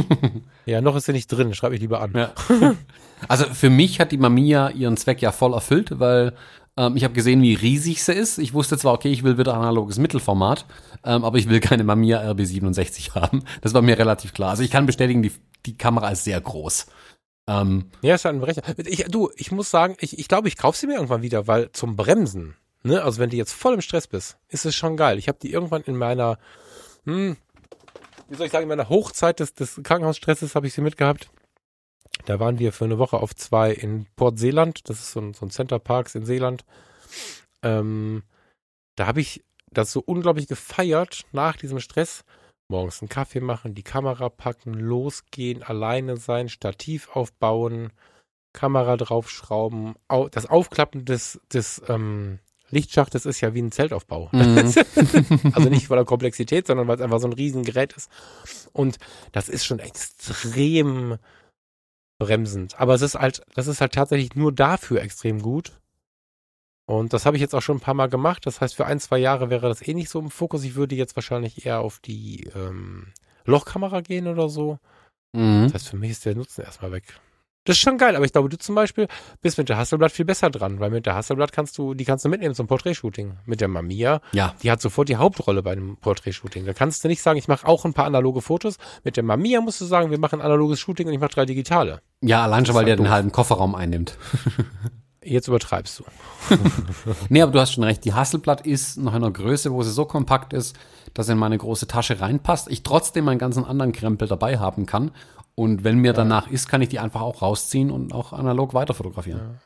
ja, noch ist sie nicht drin. Schreib mich lieber an. Ja. Also für mich hat die Mamiya ihren Zweck ja voll erfüllt, weil ähm, ich habe gesehen, wie riesig sie ist. Ich wusste zwar, okay, ich will wieder analoges Mittelformat, ähm, aber ich will keine Mamiya RB67 haben. Das war mir relativ klar. Also ich kann bestätigen, die, die Kamera ist sehr groß. Ähm, Ja, ist halt ein Berechner. Ich, du, ich muss sagen, ich, ich glaube, ich kaufe sie mir irgendwann wieder, weil zum Bremsen, ne, also wenn du jetzt voll im Stress bist, ist es schon geil. Ich habe die irgendwann in meiner, hm, wie soll ich sagen, in meiner Hochzeit des, des Krankenhausstresses habe ich sie mitgehabt. Da waren wir für eine Woche auf zwei in Port Seeland. Das ist so ein, so ein Center Parks in Seeland. Ähm, da habe ich das so unglaublich gefeiert nach diesem Stress. Morgens einen Kaffee machen, die Kamera packen, losgehen, alleine sein, Stativ aufbauen, Kamera draufschrauben. Au das Aufklappen des, des ähm, Lichtschachtes ist ja wie ein Zeltaufbau. Mhm. also nicht von der Komplexität, sondern weil es einfach so ein Riesengerät ist. Und das ist schon extrem bremsend. Aber es ist halt, das ist halt tatsächlich nur dafür extrem gut. Und das habe ich jetzt auch schon ein paar Mal gemacht. Das heißt, für ein, zwei Jahre wäre das eh nicht so im Fokus. Ich würde jetzt wahrscheinlich eher auf die ähm, Lochkamera gehen oder so. mhm. Das heißt, für mich ist der Nutzen erstmal weg. Das ist schon geil, aber ich glaube, du zum Beispiel bist mit der Hasselblatt viel besser dran, weil mit der Hasselblatt kannst du, die kannst du mitnehmen zum Porträtshooting. Mit der Mamiya, Ja, die hat sofort die Hauptrolle bei einem Porträtshooting. Da kannst du nicht sagen, ich mache auch ein paar analoge Fotos. Mit der Mamiya musst du sagen, wir machen ein analoges Shooting und ich mache drei digitale. ja, allein schon, weil der halt den doof. halben Kofferraum einnimmt. Jetzt übertreibst du. Nee, aber du hast schon recht. Die Hasselblatt ist noch in einer Größe, wo sie so kompakt ist, dass sie in meine große Tasche reinpasst. Ich trotzdem meinen ganzen anderen Krempel dabei haben kann. Und wenn mir danach ist, kann ich die einfach auch rausziehen und auch analog weiter fotografieren.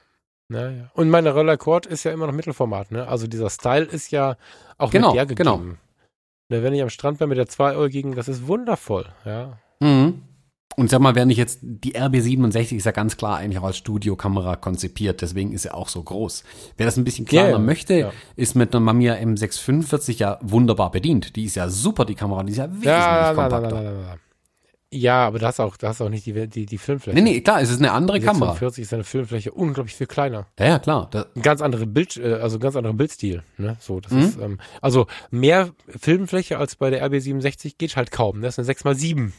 Ja, ja. Und meine Roller Cord ist ja immer noch Mittelformat, ne? Also dieser Style ist ja auch Genau, mit der gegeben. genau. Ne, Wenn ich am Strand bin mit der zweiäugigen, das ist wundervoll, ja. Mhm. Und sag mal, wenn ich jetzt, die RB67 ist ja ganz klar eigentlich auch als Studiokamera konzipiert, deswegen ist er auch so groß. Wer das ein bisschen kleiner ja, möchte, ja. ist mit einer Mamiya M645 ja wunderbar bedient. Die ist ja super, die Kamera, die ist ja wesentlich Ja, kompakter. na, na, na. Ja, aber da hast auch, da hast auch nicht die, die, die Filmfläche. Nee, nee, klar, es ist eine andere Die Kamera. 46 ist eine Filmfläche unglaublich viel kleiner. Ja, ja, klar. Da, Ein ganz andere Bild, äh, also ein ganz anderer Bildstil. Ne? So, das Mhm. ist, ähm, also mehr Filmfläche als bei der RB67 geht halt kaum. Das ist eine 6x7.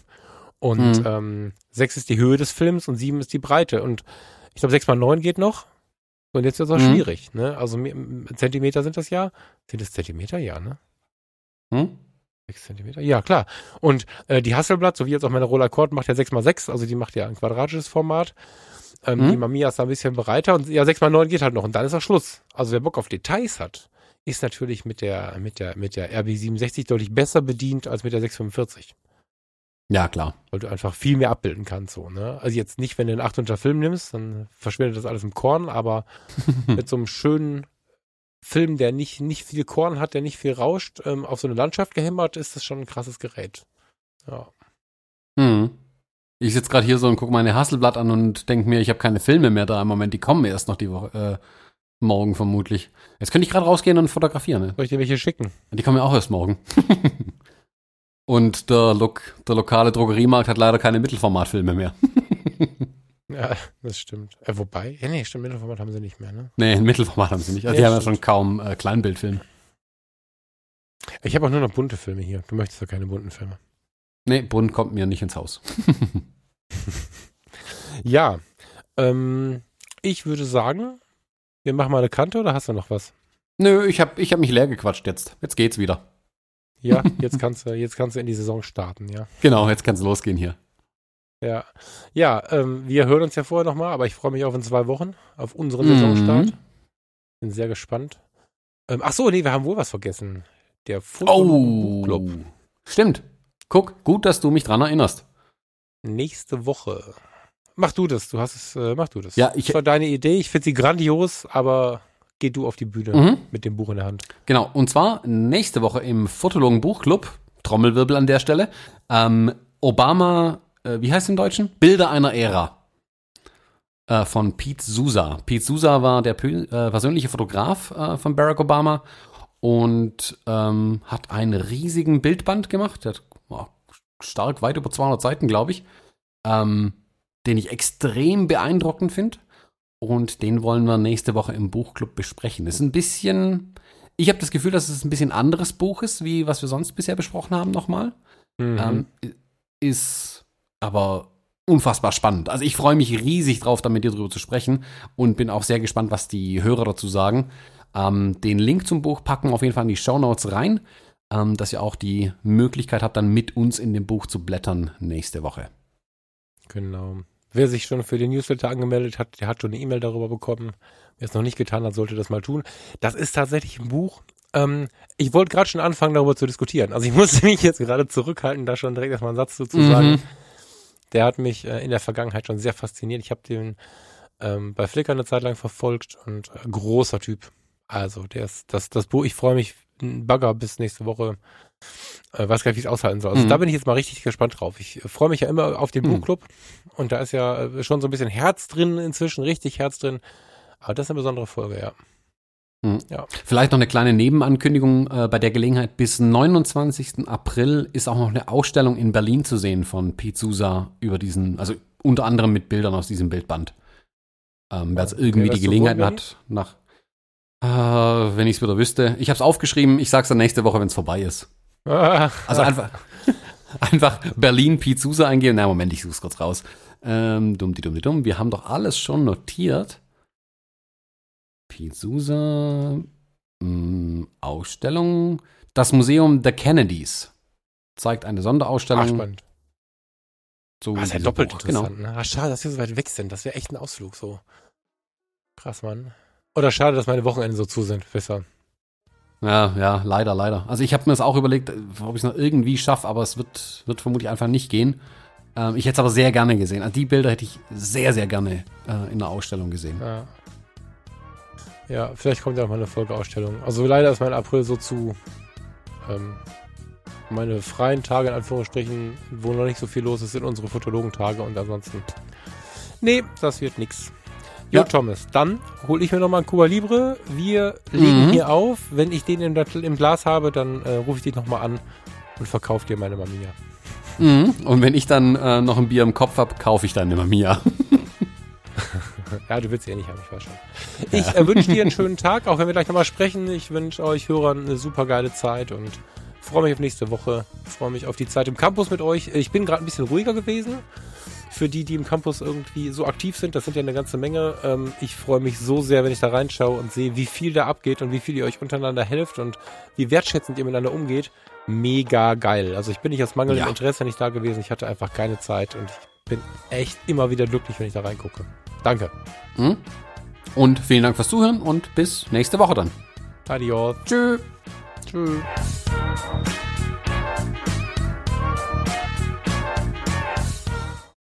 Und Mhm. ähm, 6 ist die Höhe des Films und 7 ist die Breite. Und ich glaube, 6x9 geht noch. Und jetzt wird es auch Mhm. schwierig. Ne? Also Zentimeter sind das ja. Sind es Zentimeter? Ja, ne? hm? 6 Zentimeter? Ja, klar. Und äh, die Hasselblatt, so wie jetzt auch meine Roller Cord, macht ja 6x6, also die macht ja ein quadratisches Format. Ähm, Mhm. Die Mamiya ist da ein bisschen breiter und ja, 6x9 geht halt noch und dann ist auch Schluss. Also wer Bock auf Details hat, ist natürlich mit der, mit der, mit der RB67 deutlich besser bedient als mit der 645. Ja, klar. Weil du einfach viel mehr abbilden kannst, so, ne? Also jetzt nicht, wenn du einen 800er Film nimmst, dann verschwindet das alles im Korn, aber mit so einem schönen Film, der nicht, nicht viel Korn hat, der nicht viel rauscht, ähm, auf so eine Landschaft gehämmert, ist das schon ein krasses Gerät. Ja. Hm. Ich sitze gerade hier so und gucke meine Hasselblatt an und denke mir, ich habe keine Filme mehr da im Moment. Die kommen erst noch die Woche, äh, morgen vermutlich. Jetzt könnte ich gerade rausgehen und fotografieren. Ne? Soll ich dir welche schicken? Die kommen ja auch erst morgen. und der, Lok der lokale Drogeriemarkt hat leider keine Mittelformatfilme mehr. Ja, das stimmt. Äh, wobei, ja, nee, stimmt, Mittelformat haben sie nicht mehr, ne? nee, Mittelformat haben sie nicht. Also Nee, die haben ja schon kaum äh, Kleinbildfilm. Ich habe auch nur noch bunte Filme hier. Du möchtest doch keine bunten Filme. Nee, Bund kommt mir nicht ins Haus. Ja, ähm, ich würde sagen, wir machen mal eine Kante oder hast du noch was? Nö, ich habe ich hab mich leer gequatscht jetzt. Jetzt geht's wieder. Ja, jetzt kannst du, jetzt kannst du in die Saison starten, ja. Genau, jetzt kann's losgehen hier. Ja, ja ähm, wir hören uns ja vorher nochmal, aber ich freue mich auf in zwei Wochen, auf unseren Mhm. Saisonstart. Bin sehr gespannt. Ähm, ach so, nee, wir haben wohl was vergessen. Der Oh, Buchclub. stimmt. Guck, gut, dass du mich dran erinnerst. Nächste Woche. Mach du das, du hast es, äh, mach du das. Ja, ich- Das war deine Idee, ich finde sie grandios, aber geh du auf die Bühne Mhm. mit dem Buch in der Hand. Genau, und zwar nächste Woche im Fotologen Buchclub, Trommelwirbel an der Stelle, ähm, Obama, äh, wie heißt es im Deutschen? Bilder einer Ära. Äh, von Pete Sousa. Pete Sousa war der äh, persönliche Fotograf äh, von Barack Obama und ähm, hat einen riesigen Bildband gemacht. Der hat oh, stark weit über 200 Seiten, glaube ich. Ähm, den ich extrem beeindruckend finde. Und den wollen wir nächste Woche im Buchclub besprechen. Ist ein bisschen. Ich habe das Gefühl, dass es ein bisschen anderes Buch ist, wie was wir sonst bisher besprochen haben, nochmal. Mhm. Ähm, ist aber unfassbar spannend. Also ich freue mich riesig drauf, da mit dir drüber zu sprechen und bin auch sehr gespannt, was die Hörer dazu sagen. Ähm, den Link zum Buch packen wir auf jeden Fall in die Show Notes rein, ähm, dass ihr auch die Möglichkeit habt, dann mit uns in dem Buch zu blättern nächste Woche. Genau. Wer sich schon für den Newsletter angemeldet hat, der hat schon eine E-Mail darüber bekommen. Wer es noch nicht getan hat, sollte das mal tun. Das ist tatsächlich ein Buch. Ähm, ich wollte gerade schon anfangen, darüber zu diskutieren. Also ich musste mich jetzt gerade zurückhalten, da schon direkt erstmal einen Satz dazu sagen. Mhm. Der hat mich äh, in der Vergangenheit schon sehr fasziniert. Ich habe den ähm, bei Flickr eine Zeit lang verfolgt und äh, großer Typ. Also der ist das, das Buch, ich freue mich, ein Bagger bis nächste Woche. Äh, weiß gar nicht, wie ich es aushalten soll. Also Mhm. da bin ich jetzt mal richtig gespannt drauf. Ich äh, freue mich ja immer auf den Mhm. Buchclub und da ist ja äh, schon so ein bisschen Herz drin inzwischen, richtig Herz drin. Aber das ist eine besondere Folge, ja. Vielleicht noch eine kleine Nebenankündigung äh, bei der Gelegenheit. Bis 29. April ist auch noch eine Ausstellung in Berlin zu sehen von Sousa über diesen, also unter anderem mit Bildern aus diesem Bildband. Ähm, wer jetzt irgendwie die Gelegenheit hat, nach, äh, wenn ich es wieder wüsste. Ich habe es aufgeschrieben, ich sag's dann nächste Woche, wenn es vorbei ist. Also einfach, einfach Berlin Sousa eingeben. Na, Moment, ich such's kurz raus. Ähm, dumm, die dumm, die dumm. Wir haben doch alles schon notiert. Sousa, mh, Ausstellung. Das Museum der Kennedys zeigt eine Ach, Sonderaausstellung. spannend. zu Ah, ist ja doppelt Buch. Genau. interessant. Ne? Ah, schade, dass wir so weit weg sind. Das wäre echt ein Ausflug so. Krass, Mann. Oder schade, dass meine Wochenende so zu sind. Besser. Ja, ja, leider, leider. Also ich habe mir das auch überlegt, ob ich es noch irgendwie schaffe, aber es wird, wird vermutlich einfach nicht gehen. Ähm, ich hätte es aber sehr gerne gesehen. Also die Bilder hätte ich sehr, sehr gerne äh, in der Ausstellung gesehen. Ja. Ja, vielleicht kommt ja auch mal eine Folgeausstellung. Also leider ist mein April so zu. Ähm, Meine freien Tage, in Anführungsstrichen, wo noch nicht so viel los ist, sind unsere Fotologentage und ansonsten. Nee, das wird nix. Jo, Ja. Thomas, dann hole ich mir nochmal einen Cuba Libre. Wir legen Mhm. hier auf. Wenn ich den im, im Glas habe, dann äh, rufe ich dich nochmal an und verkaufe dir meine Mamiya. Mhm. Und wenn ich dann äh, noch ein Bier im Kopf habe, kaufe ich dann eine Mamiya. Ja, du willst sie eh nicht haben, ich weiß schon. Ich äh, wünsche dir einen schönen Tag, auch wenn wir gleich nochmal sprechen. Ich wünsche euch Hörern eine super geile Zeit und freue mich auf nächste Woche. Freue mich auf die Zeit im Campus mit euch. Ich bin gerade ein bisschen ruhiger gewesen. Für die, die im Campus irgendwie so aktiv sind, das sind ja eine ganze Menge. Ähm, ich freue mich so sehr, wenn ich da reinschaue und sehe, wie viel da abgeht und wie viel ihr euch untereinander helft und wie wertschätzend ihr miteinander umgeht. Mega geil. Also ich bin nicht aus mangelndem Ja. Interesse nicht da gewesen. Ich hatte einfach keine Zeit und ich bin echt immer wieder glücklich, wenn ich da reingucke. Danke. Mhm. Und vielen Dank fürs Zuhören und bis nächste Woche dann. Adios. Tschüss. Tschüss.